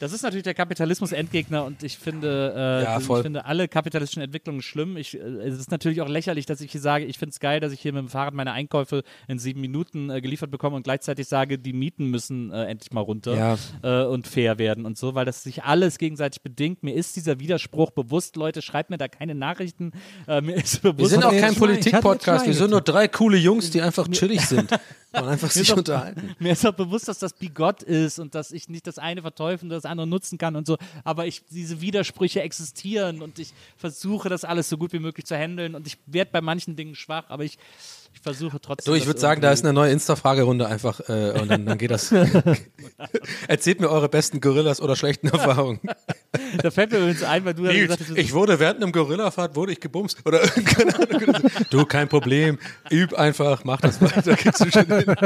Das ist natürlich der Kapitalismus-Endgegner und ich finde, äh, Ja, ich finde alle kapitalistischen Entwicklungen schlimm. Ich, äh, es ist natürlich auch lächerlich, dass ich hier sage, ich finde es geil, dass ich hier mit dem Fahrrad meine Einkäufe in sieben Minuten äh, geliefert bekomme und gleichzeitig sage, die Mieten müssen äh, endlich mal runter Ja. äh, und fair werden und so, weil das sich alles gegenseitig bedingt. Mir ist dieser Widerspruch bewusst, Leute, schreibt mir da keine Nachrichten. Äh, mir ist bewusst, Wir sind auch kein Politik-Podcast, wir sind nur drei coole Jungs, die einfach chillig sind und einfach sich doch- unterhalten. Mir ist auch bewusst, dass das bigott ist und dass ich nicht das eine verteufeln und das andere nutzen kann und so. Aber ich, diese Widersprüche existieren und ich versuche das alles so gut wie möglich zu handeln und ich werde bei manchen Dingen schwach, aber ich, ich versuche trotzdem. So, ich würde sagen, da ist eine neue Insta-Fragerunde einfach äh, und dann, dann geht das. Erzählt mir eure besten Gorillas oder schlechten Erfahrungen. Da fällt mir übrigens ein, weil du ja gesagt hast, ich wurde während einem Gorillafahrt wurde ich gebumst oder keine Ahnung. Du, kein Problem, üb einfach, mach das weiter, kriegst du schon hin.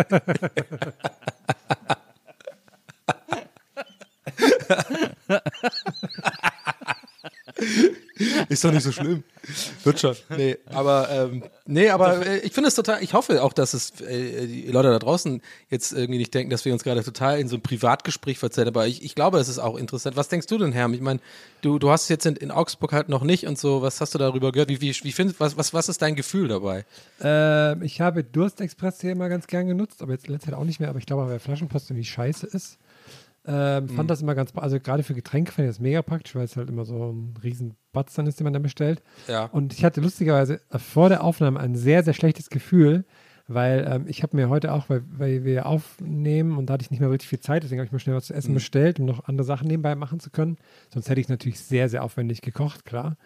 Ist doch nicht so schlimm. Wird schon. Nee, aber, ähm, nee, aber äh, ich finde es total, ich hoffe auch, dass es äh, die Leute da draußen jetzt irgendwie nicht denken, dass wir uns gerade total in so ein Privatgespräch verzerren. Aber ich, ich glaube, es ist auch interessant. Was denkst du denn, Herr? Ich meine, du, du hast es jetzt in, in Augsburg halt noch nicht und so. Was hast du darüber gehört? Wie, wie, wie findest, was, was, was ist dein Gefühl dabei? Ähm, ich habe Durstexpress hier immer ganz gern genutzt, aber jetzt in letzter Zeit auch nicht mehr. Aber ich glaube, weil Flaschenpost irgendwie scheiße ist. Ähm, Mhm. fand das immer ganz, also gerade für Getränke fand ich das mega praktisch, weil es halt immer so ein riesen Batz dann ist, den man dann bestellt. Ja. Und ich hatte lustigerweise vor der Aufnahme ein sehr, sehr schlechtes Gefühl, weil ähm, ich habe mir heute auch, weil, weil wir aufnehmen und da hatte ich nicht mehr richtig viel Zeit, deswegen habe ich mir schnell was zu essen bestellt, um noch andere Sachen nebenbei machen zu können. Sonst hätte ich natürlich sehr, sehr aufwendig gekocht, klar.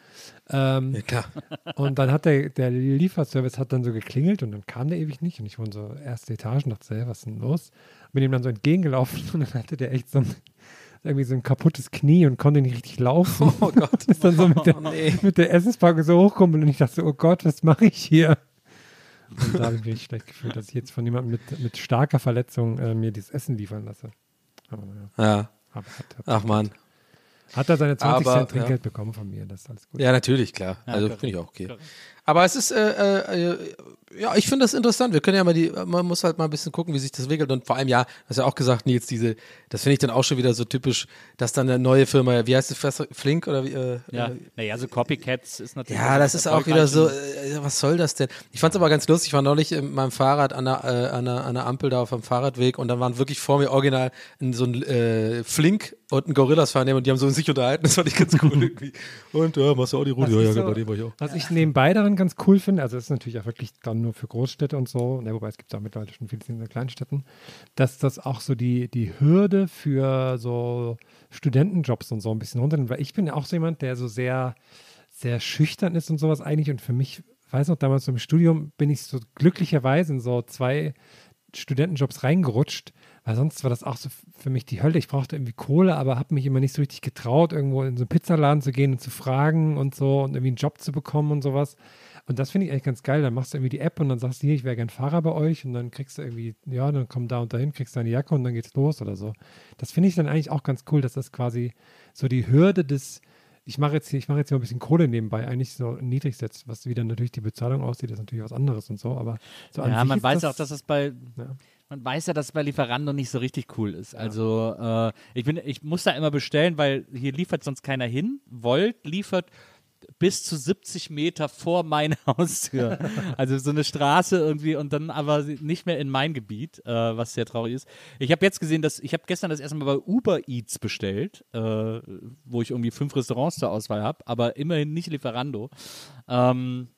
Ähm, Ja, klar. und dann hat der, der Lieferservice hat dann so geklingelt und dann kam der ewig nicht. Und ich wohne so erste Etage und dachte, hey, was ist denn los? Bin ihm dann so entgegengelaufen und dann hatte der echt so ein, irgendwie so ein kaputtes Knie und konnte nicht richtig laufen. Oh Gott. ist dann so mit der, Oh, nee. mit der Essenspackung so hochgekommen und ich dachte so, oh Gott, was mache ich hier? Und da habe ich mich schlecht gefühlt, dass ich jetzt von jemandem mit, mit starker Verletzung äh, mir dieses Essen liefern lasse. Aber naja, Ja. hat, hat, hat, Ach man. hat er seine 20 Aber, Cent Trinkgeld bekommen von mir, das ist alles gut. Ja, natürlich, klar. also korrekt. finde ich auch okay. Aber es ist, äh, äh, ja, ich finde das interessant. Wir können ja mal die, man muss halt mal ein bisschen gucken, wie sich das entwickelt. Und vor allem, ja, hast ja auch gesagt, Nils, diese, das finde ich dann auch schon wieder so typisch, dass dann eine neue Firma, wie heißt es, Flink oder wie? Äh, Ja, äh, naja, so Copycats ist natürlich. ja, das ist auch wieder so, äh, was soll das denn? Ich fand es aber ganz lustig, ich war neulich mit meinem Fahrrad an der, äh, an, der, an der Ampel da auf dem Fahrradweg und dann waren wirklich vor mir original so ein äh, Flink und ein Gorillas fahren und die haben so sich unterhalten, das fand ich ganz cool irgendwie. Und ja, machst du auch die Route? Was Ja, ja, so- bei dem war ich auch. Was ich nebenbei ganz cool finde, also das ist natürlich auch wirklich dann nur für Großstädte und so, ne, wobei es gibt auch mittlerweile schon viele in den Kleinstädten, dass das auch so die, die Hürde für so Studentenjobs und so ein bisschen runternimmt, weil ich bin ja auch so jemand, der so sehr, sehr schüchtern ist und sowas eigentlich. Und für mich, weiß noch, damals so im Studium bin ich so glücklicherweise in so zwei Studentenjobs reingerutscht, weil sonst war das auch so für mich die Hölle. Ich brauchte irgendwie Kohle, aber habe mich immer nicht so richtig getraut, irgendwo in so einen Pizzaladen zu gehen und zu fragen und so und irgendwie einen Job zu bekommen und sowas. Und das finde ich eigentlich ganz geil. Dann machst du irgendwie die App und dann sagst du, hier, ich wäre gern Fahrer bei euch und dann kriegst du irgendwie, ja, dann komm da und dahin, kriegst deine Jacke und dann geht's los oder so. Das finde ich dann eigentlich auch ganz cool, dass das quasi so die Hürde des, ich mache jetzt hier, ich mache jetzt hier ein bisschen Kohle nebenbei, eigentlich so niedrig setzt, was wieder natürlich die Bezahlung aussieht, ist natürlich was anderes und so, aber so Ja, man weiß das, auch, dass das bei, ja. man weiß ja, dass es bei Lieferando nicht so richtig cool ist. Also äh, ich bin, ich muss da immer bestellen, weil hier liefert sonst keiner hin. Volt liefert bis zu 70 Meter vor meine Haustür. also so eine Straße irgendwie und dann aber nicht mehr in mein Gebiet, äh, was sehr traurig ist. Ich habe jetzt gesehen, dass ich habe gestern das erste Mal bei Uber Eats bestellt, äh, wo ich irgendwie fünf Restaurants zur Auswahl habe, aber immerhin nicht Lieferando. Ähm,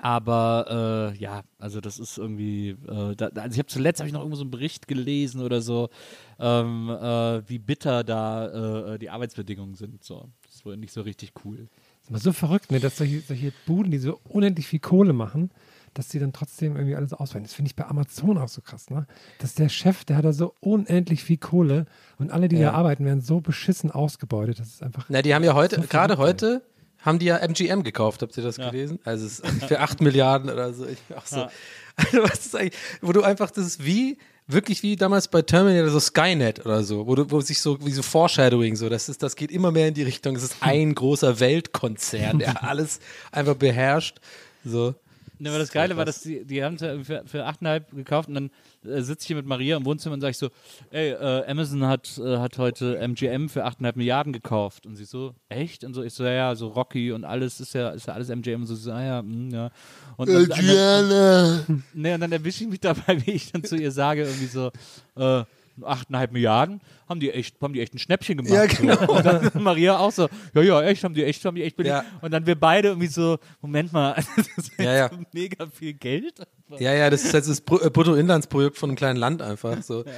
aber äh, ja, also das ist irgendwie, äh, da, also ich habe zuletzt habe ich noch irgendwo so einen Bericht gelesen oder so, ähm, äh, wie bitter da äh, die Arbeitsbedingungen sind. So, das ist wohl nicht so richtig cool. Das ist immer so verrückt, ne, dass solche, solche Buden, die so unendlich viel Kohle machen, dass sie dann trotzdem irgendwie alles auswählen. Das finde ich bei Amazon auch so krass, ne? Dass der Chef, der hat da so unendlich viel Kohle und alle, die ja. da arbeiten, werden so beschissen ausgebeutet. Das ist einfach. Na, die haben ja heute, so gerade heute, haben die ja MGM gekauft. Habt ihr das ja. gelesen? Also es ist für 8 Milliarden oder so. Ich auch so. Ja. Also was ist eigentlich, wo du einfach, das ist wie, wirklich wie damals bei Terminator, so Skynet oder so, wo, du, wo sich so, wie so Foreshadowing, so, das ist, das geht immer mehr in die Richtung, es ist ein großer Weltkonzern, der alles einfach beherrscht, so. Ne, aber das Geile war, dass die, die haben es für, für 8,5 gekauft und dann äh, sitze ich hier mit Maria im Wohnzimmer und sage ich so, ey, äh, Amazon hat, äh, hat heute MGM für 8,5 Milliarden gekauft. Und sie so, echt? Und so, ich so, ja, ja, so Rocky und alles ist ja, ist ja alles MGM. Und so, so ah, ja, mh, hm, ja. Und dann, dann, ne, und dann erwische ich mich dabei, wie ich dann zu ihr sage, irgendwie so, äh, 8,5 Milliarden, haben die echt, haben die echt ein Schnäppchen gemacht. Ja, genau. So. Und dann Maria auch so, ja, ja, echt, haben die echt, haben die echt Ja. Und dann wir beide irgendwie so, Moment mal, das ist ja, ja. So mega viel Geld. Ja, ja, das ist jetzt das äh, Bruttoinlandsprojekt von einem kleinen Land einfach. So.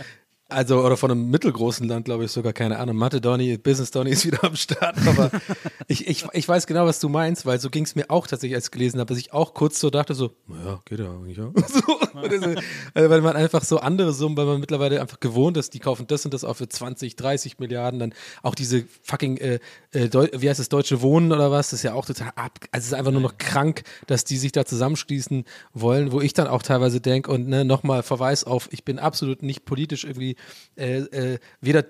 Also, oder von einem mittelgroßen Land, glaube ich sogar, keine Ahnung. Mathe Donny, Business Donny ist wieder am Start. Aber ich, ich, ich weiß genau, was du meinst, weil so ging es mir auch tatsächlich, als ich gelesen habe, dass ich auch kurz so dachte, so, naja, geht ja eigentlich, ja. so, also, weil man einfach so andere Summen, weil man mittlerweile einfach gewohnt ist, die kaufen das und das auch für 20, 30 Milliarden. Dann auch diese fucking, äh, äh, wie heißt das, Deutsche Wohnen oder was, das ist ja auch total ab. Also, es ist einfach nur noch krank, dass die sich da zusammenschließen wollen, wo ich dann auch teilweise denke und ne, nochmal Verweis auf, ich bin absolut nicht politisch irgendwie äh, äh, weder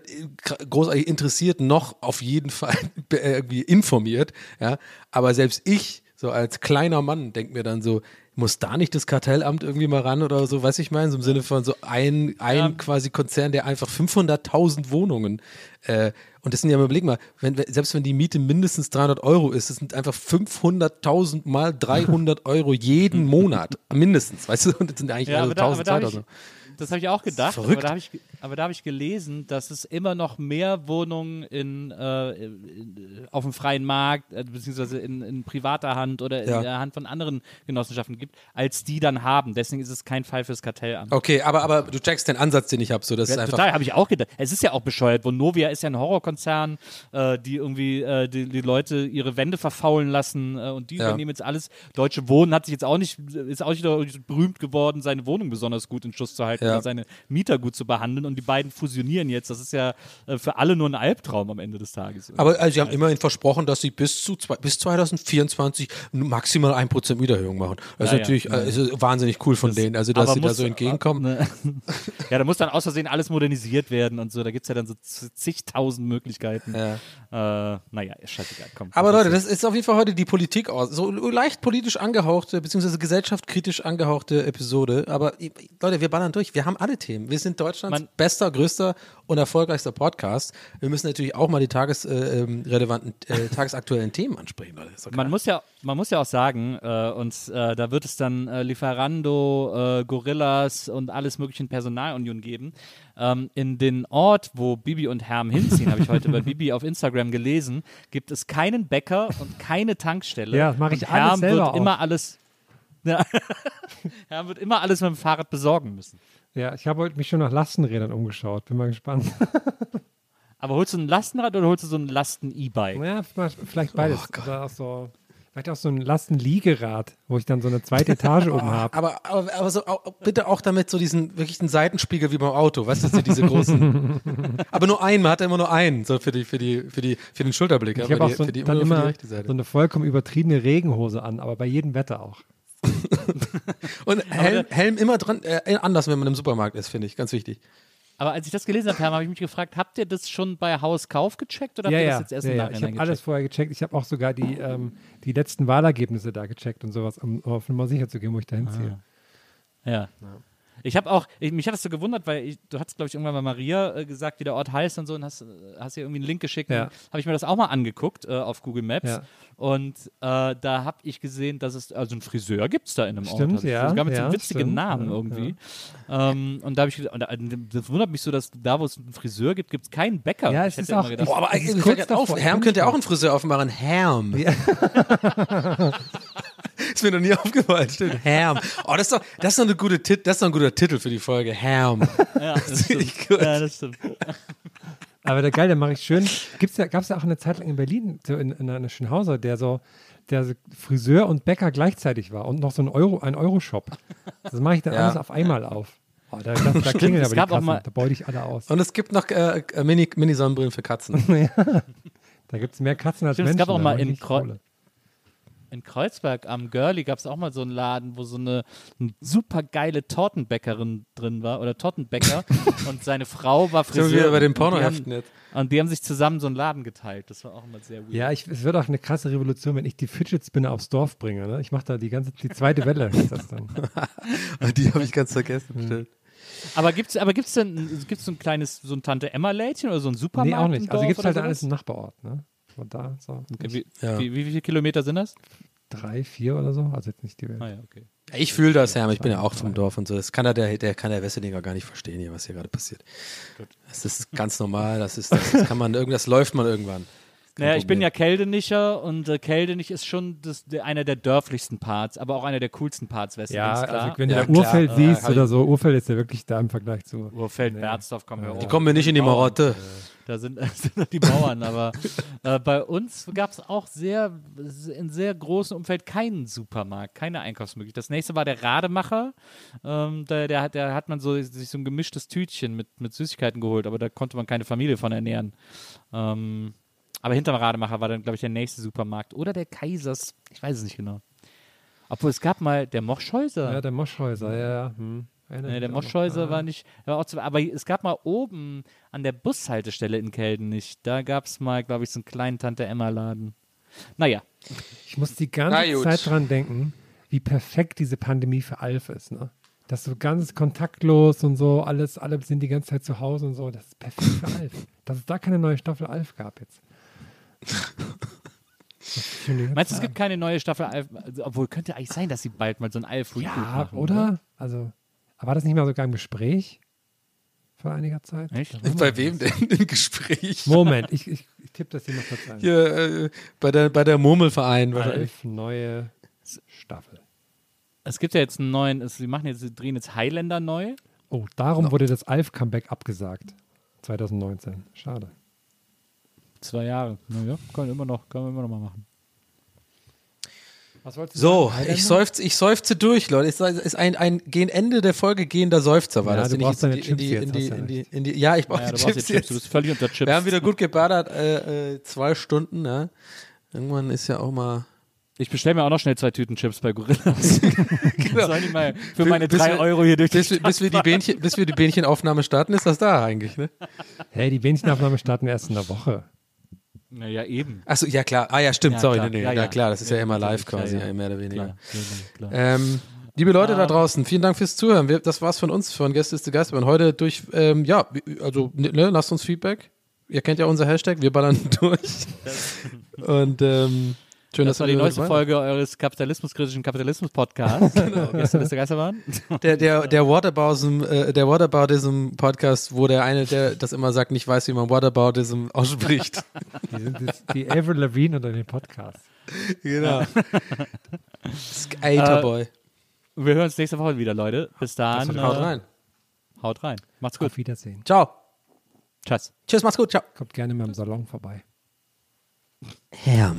großartig interessiert noch auf jeden Fall irgendwie informiert. Ja? Aber selbst ich, so als kleiner Mann, denke mir dann so, muss da nicht das Kartellamt irgendwie mal ran oder so, weiß ich meine, so im Sinne von so ein, ein ja. quasi Konzern, der einfach 500.000 Wohnungen äh, und das sind ja, überleg mal, wenn, selbst wenn die Miete mindestens 300 Euro ist, das sind einfach 500.000 mal 300 Euro jeden Monat, mindestens, weißt du, und das sind eigentlich ja, also 1000, 2000 das habe ich auch gedacht, aber da habe ich, hab ich gelesen, dass es immer noch mehr Wohnungen in, äh, in auf dem freien Markt, äh, beziehungsweise in, in, privater Hand oder ja. in der Hand von anderen Genossenschaften gibt, als die dann haben. Deswegen ist es kein Fall fürs Kartellamt. Okay, aber, aber du checkst den Ansatz, den ich habe. So, das ja, ist total, habe ich auch gedacht. Es ist ja auch bescheuert. Vonovia ist ja ein Horrorkonzern, äh, die irgendwie äh, die, die, Leute ihre Wände verfaulen lassen äh, und die ja. übernehmen jetzt alles. Deutsche Wohnen hat sich jetzt auch nicht, ist auch nicht berühmt geworden, seine Wohnung besonders gut in Schuss zu halten ja. seine Mieter gut zu behandeln. Und die beiden fusionieren jetzt. Das ist ja äh, für alle nur ein Albtraum am Ende des Tages. Aber also, sie haben immerhin versprochen, dass sie bis, zu zwei, bis 2024 maximal 1% Wiedererhöhung machen. Das ja, ist natürlich. Also, wahnsinnig cool von das, denen, also dass sie muss, da so entgegenkommen. Ne, ja, da muss dann aus Versehen alles modernisiert werden und so. Da gibt es ja dann so zigtausend Möglichkeiten. Ja. Äh, naja, scheißegal. Komm, Aber Leute, das ist auf jeden Fall heute die Politik aus. So leicht politisch angehauchte, beziehungsweise gesellschaftskritisch angehauchte Episode. Aber Leute, wir ballern durch. Wir haben alle Themen. Wir sind Deutschlands Man bester, größter und erfolgreichster Podcast. Wir müssen natürlich auch mal die tagesrelevanten, äh, äh, tagesaktuellen Themen ansprechen. Man muss ja, man muss ja auch sagen, äh, und äh, da wird es dann äh, Lieferando, äh, Gorillas und alles mögliche in Personalunion geben. Ähm, in den Ort, wo Bibi und Herm hinziehen, habe ich heute bei Bibi auf Instagram gelesen, gibt es keinen Bäcker und keine Tankstelle. Ja, mache ich und alles Herm selber wird auch. immer alles ja. Herm wird immer alles mit dem Fahrrad besorgen müssen. Ja, ich habe heute mich schon nach Lastenrädern umgeschaut. Bin mal gespannt. Aber holst du ein Lastenrad oder holst du so ein Lasten-E-Bike? Ja, vielleicht beides. Oh, so, Vielleicht auch so ein Lastenliegerad, wo ich dann so eine zweite Etage oben habe. Aber, aber, aber so, auch, bitte auch damit so diesen wirklich einen Seitenspiegel wie beim Auto, weißt du, so diese großen. aber nur einen, man hat immer nur einen, so für die, für die, für die, für den Schulterblick. Ich habe auch so, die, dann immer so eine vollkommen übertriebene Regenhose an, aber bei jedem Wetter auch. Und Helm, Helm immer dran, äh, anders, wenn man im Supermarkt ist, finde ich, ganz wichtig. Aber als ich das gelesen habe, habe ich mich gefragt, habt ihr das schon bei Hauskauf gecheckt oder ja, habt ihr ja, das jetzt erst ja, im ja. Nachhinein Ich habe alles vorher gecheckt. Ich habe auch sogar die, ähm, die letzten Wahlergebnisse da gecheckt und sowas, um auf Nummer sicher zu gehen, wo ich da hinziehe. Ah. Ja. ja. Ich habe auch, ich, mich hat das so gewundert, weil ich, du hast, glaube ich, irgendwann mal Maria äh, gesagt, wie der Ort heißt und so, und hast, äh, hast ihr irgendwie einen Link geschickt. Ja. Habe ich mir das auch mal angeguckt äh, auf Google Maps. Ja. Und äh, da habe ich gesehen, dass es, also einen Friseur gibt es da in einem Stimmt, Ort. ja. Sogar mit so ja, einem witzigen stimmt, Namen ja, irgendwie. Ähm, und da habe ich, und da, das wundert mich so, dass da, wo es einen Friseur gibt, gibt es keinen Bäcker. Ja, ich es ist hätte auch- gedacht, Oh, aber Das ist ich kurz auf. Herm könnte ja auch einen Friseur aufmachen. Herm. ist mir noch nie aufgefallen. Stimmt. Herm. Oh, das ist doch, das ist doch, eine gute Tit das ist doch ein guter Titel für die Folge. Herm. ja, das stimmt. gut. Ja, das stimmt. Aber der geil, der mache ich schön. Gibt's ja, Gab es ja auch eine Zeit lang in Berlin, so in, in einer Schönhauser, der so, der so Friseur und Bäcker gleichzeitig war und noch so ein Euro, ein Euro-Shop. Das mache ich dann Ja. alles auf einmal auf. Oh, da, da, da klingelt es aber gab die auch Kassen. mal- Da beute ich alle aus. Und es gibt noch äh, äh, Mini- Mini-Sonnenbrillen für Katzen. Da gibt es mehr Katzen als Stimmt, es Menschen. gab auch mal in Kreu- Kohle. In Kreuzberg am Girlie gab es auch mal so einen Laden, wo so eine, eine super geile Tortenbäckerin drin war oder Tortenbäcker und seine Frau war Sind wir Friseur. bei den und die Pornoheften haben- jetzt. Und die haben sich zusammen so einen Laden geteilt. Das war auch immer sehr weird. Ja, ich, es wird auch eine krasse Revolution, wenn ich die Fidget Spinner aufs Dorf bringe. Ne? Ich mache da die ganze, die zweite Welle. Ist das dann. Die habe ich ganz vergessen. Stimmt. Aber gibt's, aber gibt's denn, gibt's so ein kleines, so ein Tante Emma Lädchen oder so ein Supermarkt? nee, auch nicht. Also gibt es halt alles im Nachbarort. Ne? Von da, so. Okay, wie, Ja. wie, wie viele Kilometer sind das? Drei, vier oder so. Also jetzt nicht die Welt. Ah ja, okay. Ich fühle das, Herm. Ich bin ja auch vom Dorf und so. Das kann der, der, der kann der Wesselinger gar nicht verstehen hier, was hier gerade passiert. Das ist ganz normal. Das ist, das, das kann man irgendwas läuft man irgendwann. Naja, ich bin ja Keldenicher und äh, Keldenich ist schon das, der, einer der dörflichsten Parts, aber auch einer der coolsten Parts Westens, Ja, klar. also wenn Ja, du da klar. Urfeld Ja, siehst hab oder so, Urfeld ist ja wirklich da im Vergleich zu. Urfeld, Berzdorf, kommen wir Die kommen mir nicht in die Marotte. Da sind, sind noch die Mauern, aber äh, bei uns gab es auch sehr, in sehr großem Umfeld keinen Supermarkt, keine Einkaufsmöglichkeit. Das nächste war der Rademacher. Ähm, der, der, hat, der hat man so, sich so ein gemischtes Tütchen mit, mit Süßigkeiten geholt, aber da konnte man keine Familie von ernähren. Ähm, aber hinterm Rademacher war dann, glaube ich, der nächste Supermarkt. Oder der Kaisers, ich weiß es nicht genau. Obwohl es gab mal der Moschhäuser. Ja, der Moschhäuser, ja, ja. Hm. Nee, der. Moschhäuser war nicht, war auch zu, aber es gab mal oben an der Bushaltestelle in Kelden nicht. Da gab es mal, glaube ich, so einen kleinen Tante-Emma-Laden. Naja, Ich muss die ganze. Zeit dran denken, wie perfekt diese Pandemie für Alf ist, ne? Das so ganz kontaktlos und so, alles, alle sind die ganze Zeit zu Hause und so. Das ist perfekt für Alf. Dass es da keine neue Staffel Alf gab jetzt. Meinst du, es gibt keine neue Staffel Alf? Also, obwohl, könnte eigentlich sein, dass sie bald mal so ein Alf Reboot Ja, machen. oder? Also, aber war das nicht mal sogar im Gespräch vor einiger Zeit? Echt? Bei wem denn im Gespräch? Moment, ich, ich, ich tippe das hier mal kurz ein. Hier, äh, bei der, bei der Murmelverein wahrscheinlich. Alf, neue Staffel. Es gibt ja jetzt einen neuen, es, sie machen jetzt, sie drehen jetzt Highlander neu. Oh, darum wurde das Alf-Comeback abgesagt. 2019. Schade. Zwei Jahre. Naja, kann immer noch, kann man immer noch mal machen. So, ich seufze, ich seufze durch, Leute. Es ist ein, ein gegen Ende der Folge gehender Seufzer, war Ja, das. du ich brauchst die, deine in Chips die, jetzt, die, die, die, ja, ich brauche Ja, die Chips die Chips, du jetzt. bist völlig unter Chips. Wir haben wieder gut gebadert, äh, äh, zwei Stunden, ja. Irgendwann ist ja auch mal. Ich bestelle mir auch noch schnell zwei Tüten Chips bei Gorillas. Sollen die mal für meine Bis drei wir- Euro hier durch die Bis, wir- bis, wir die Bähnchen, bis wir die Bähnchenaufnahme starten, ist das da eigentlich, ne? Hey, die Bähnchenaufnahme starten erst in der Woche. Naja, eben. Achso, ja klar. Ah ja, stimmt, Ja, sorry. klar. Nee, nee, Ja, ja, klar, das ist ja, immer live quasi, mehr oder weniger. Klar. Ähm, liebe Leute da draußen, vielen Dank fürs Zuhören. Wir, das war's von uns, von Gäste ist der Geist. Und heute durch, ähm, ja, also ne, lasst uns Feedback. Ihr kennt ja unser Hashtag, wir ballern durch. Und ähm, schön, Das dass war die neueste Folge eures kapitalismuskritischen Kapitalismus-Podcasts. genau. Gestern ist der Geisterbahn. Der, der, der Whataboutism, äh, der Whataboutism Podcast, wo der eine, der das immer sagt, nicht weiß, wie man Whataboutism ausspricht. Die sind das, die Avril Lavigne unter den Podcast. genau. Skaterboy. Wir hören uns nächste Woche wieder, Leute. Bis dann. Haut äh, rein. Haut rein. Macht's gut. Auf Wiedersehen. Ciao. Tschüss. Tschüss, macht's gut. Ciao. Kommt gerne mal im Salon vorbei. Herm.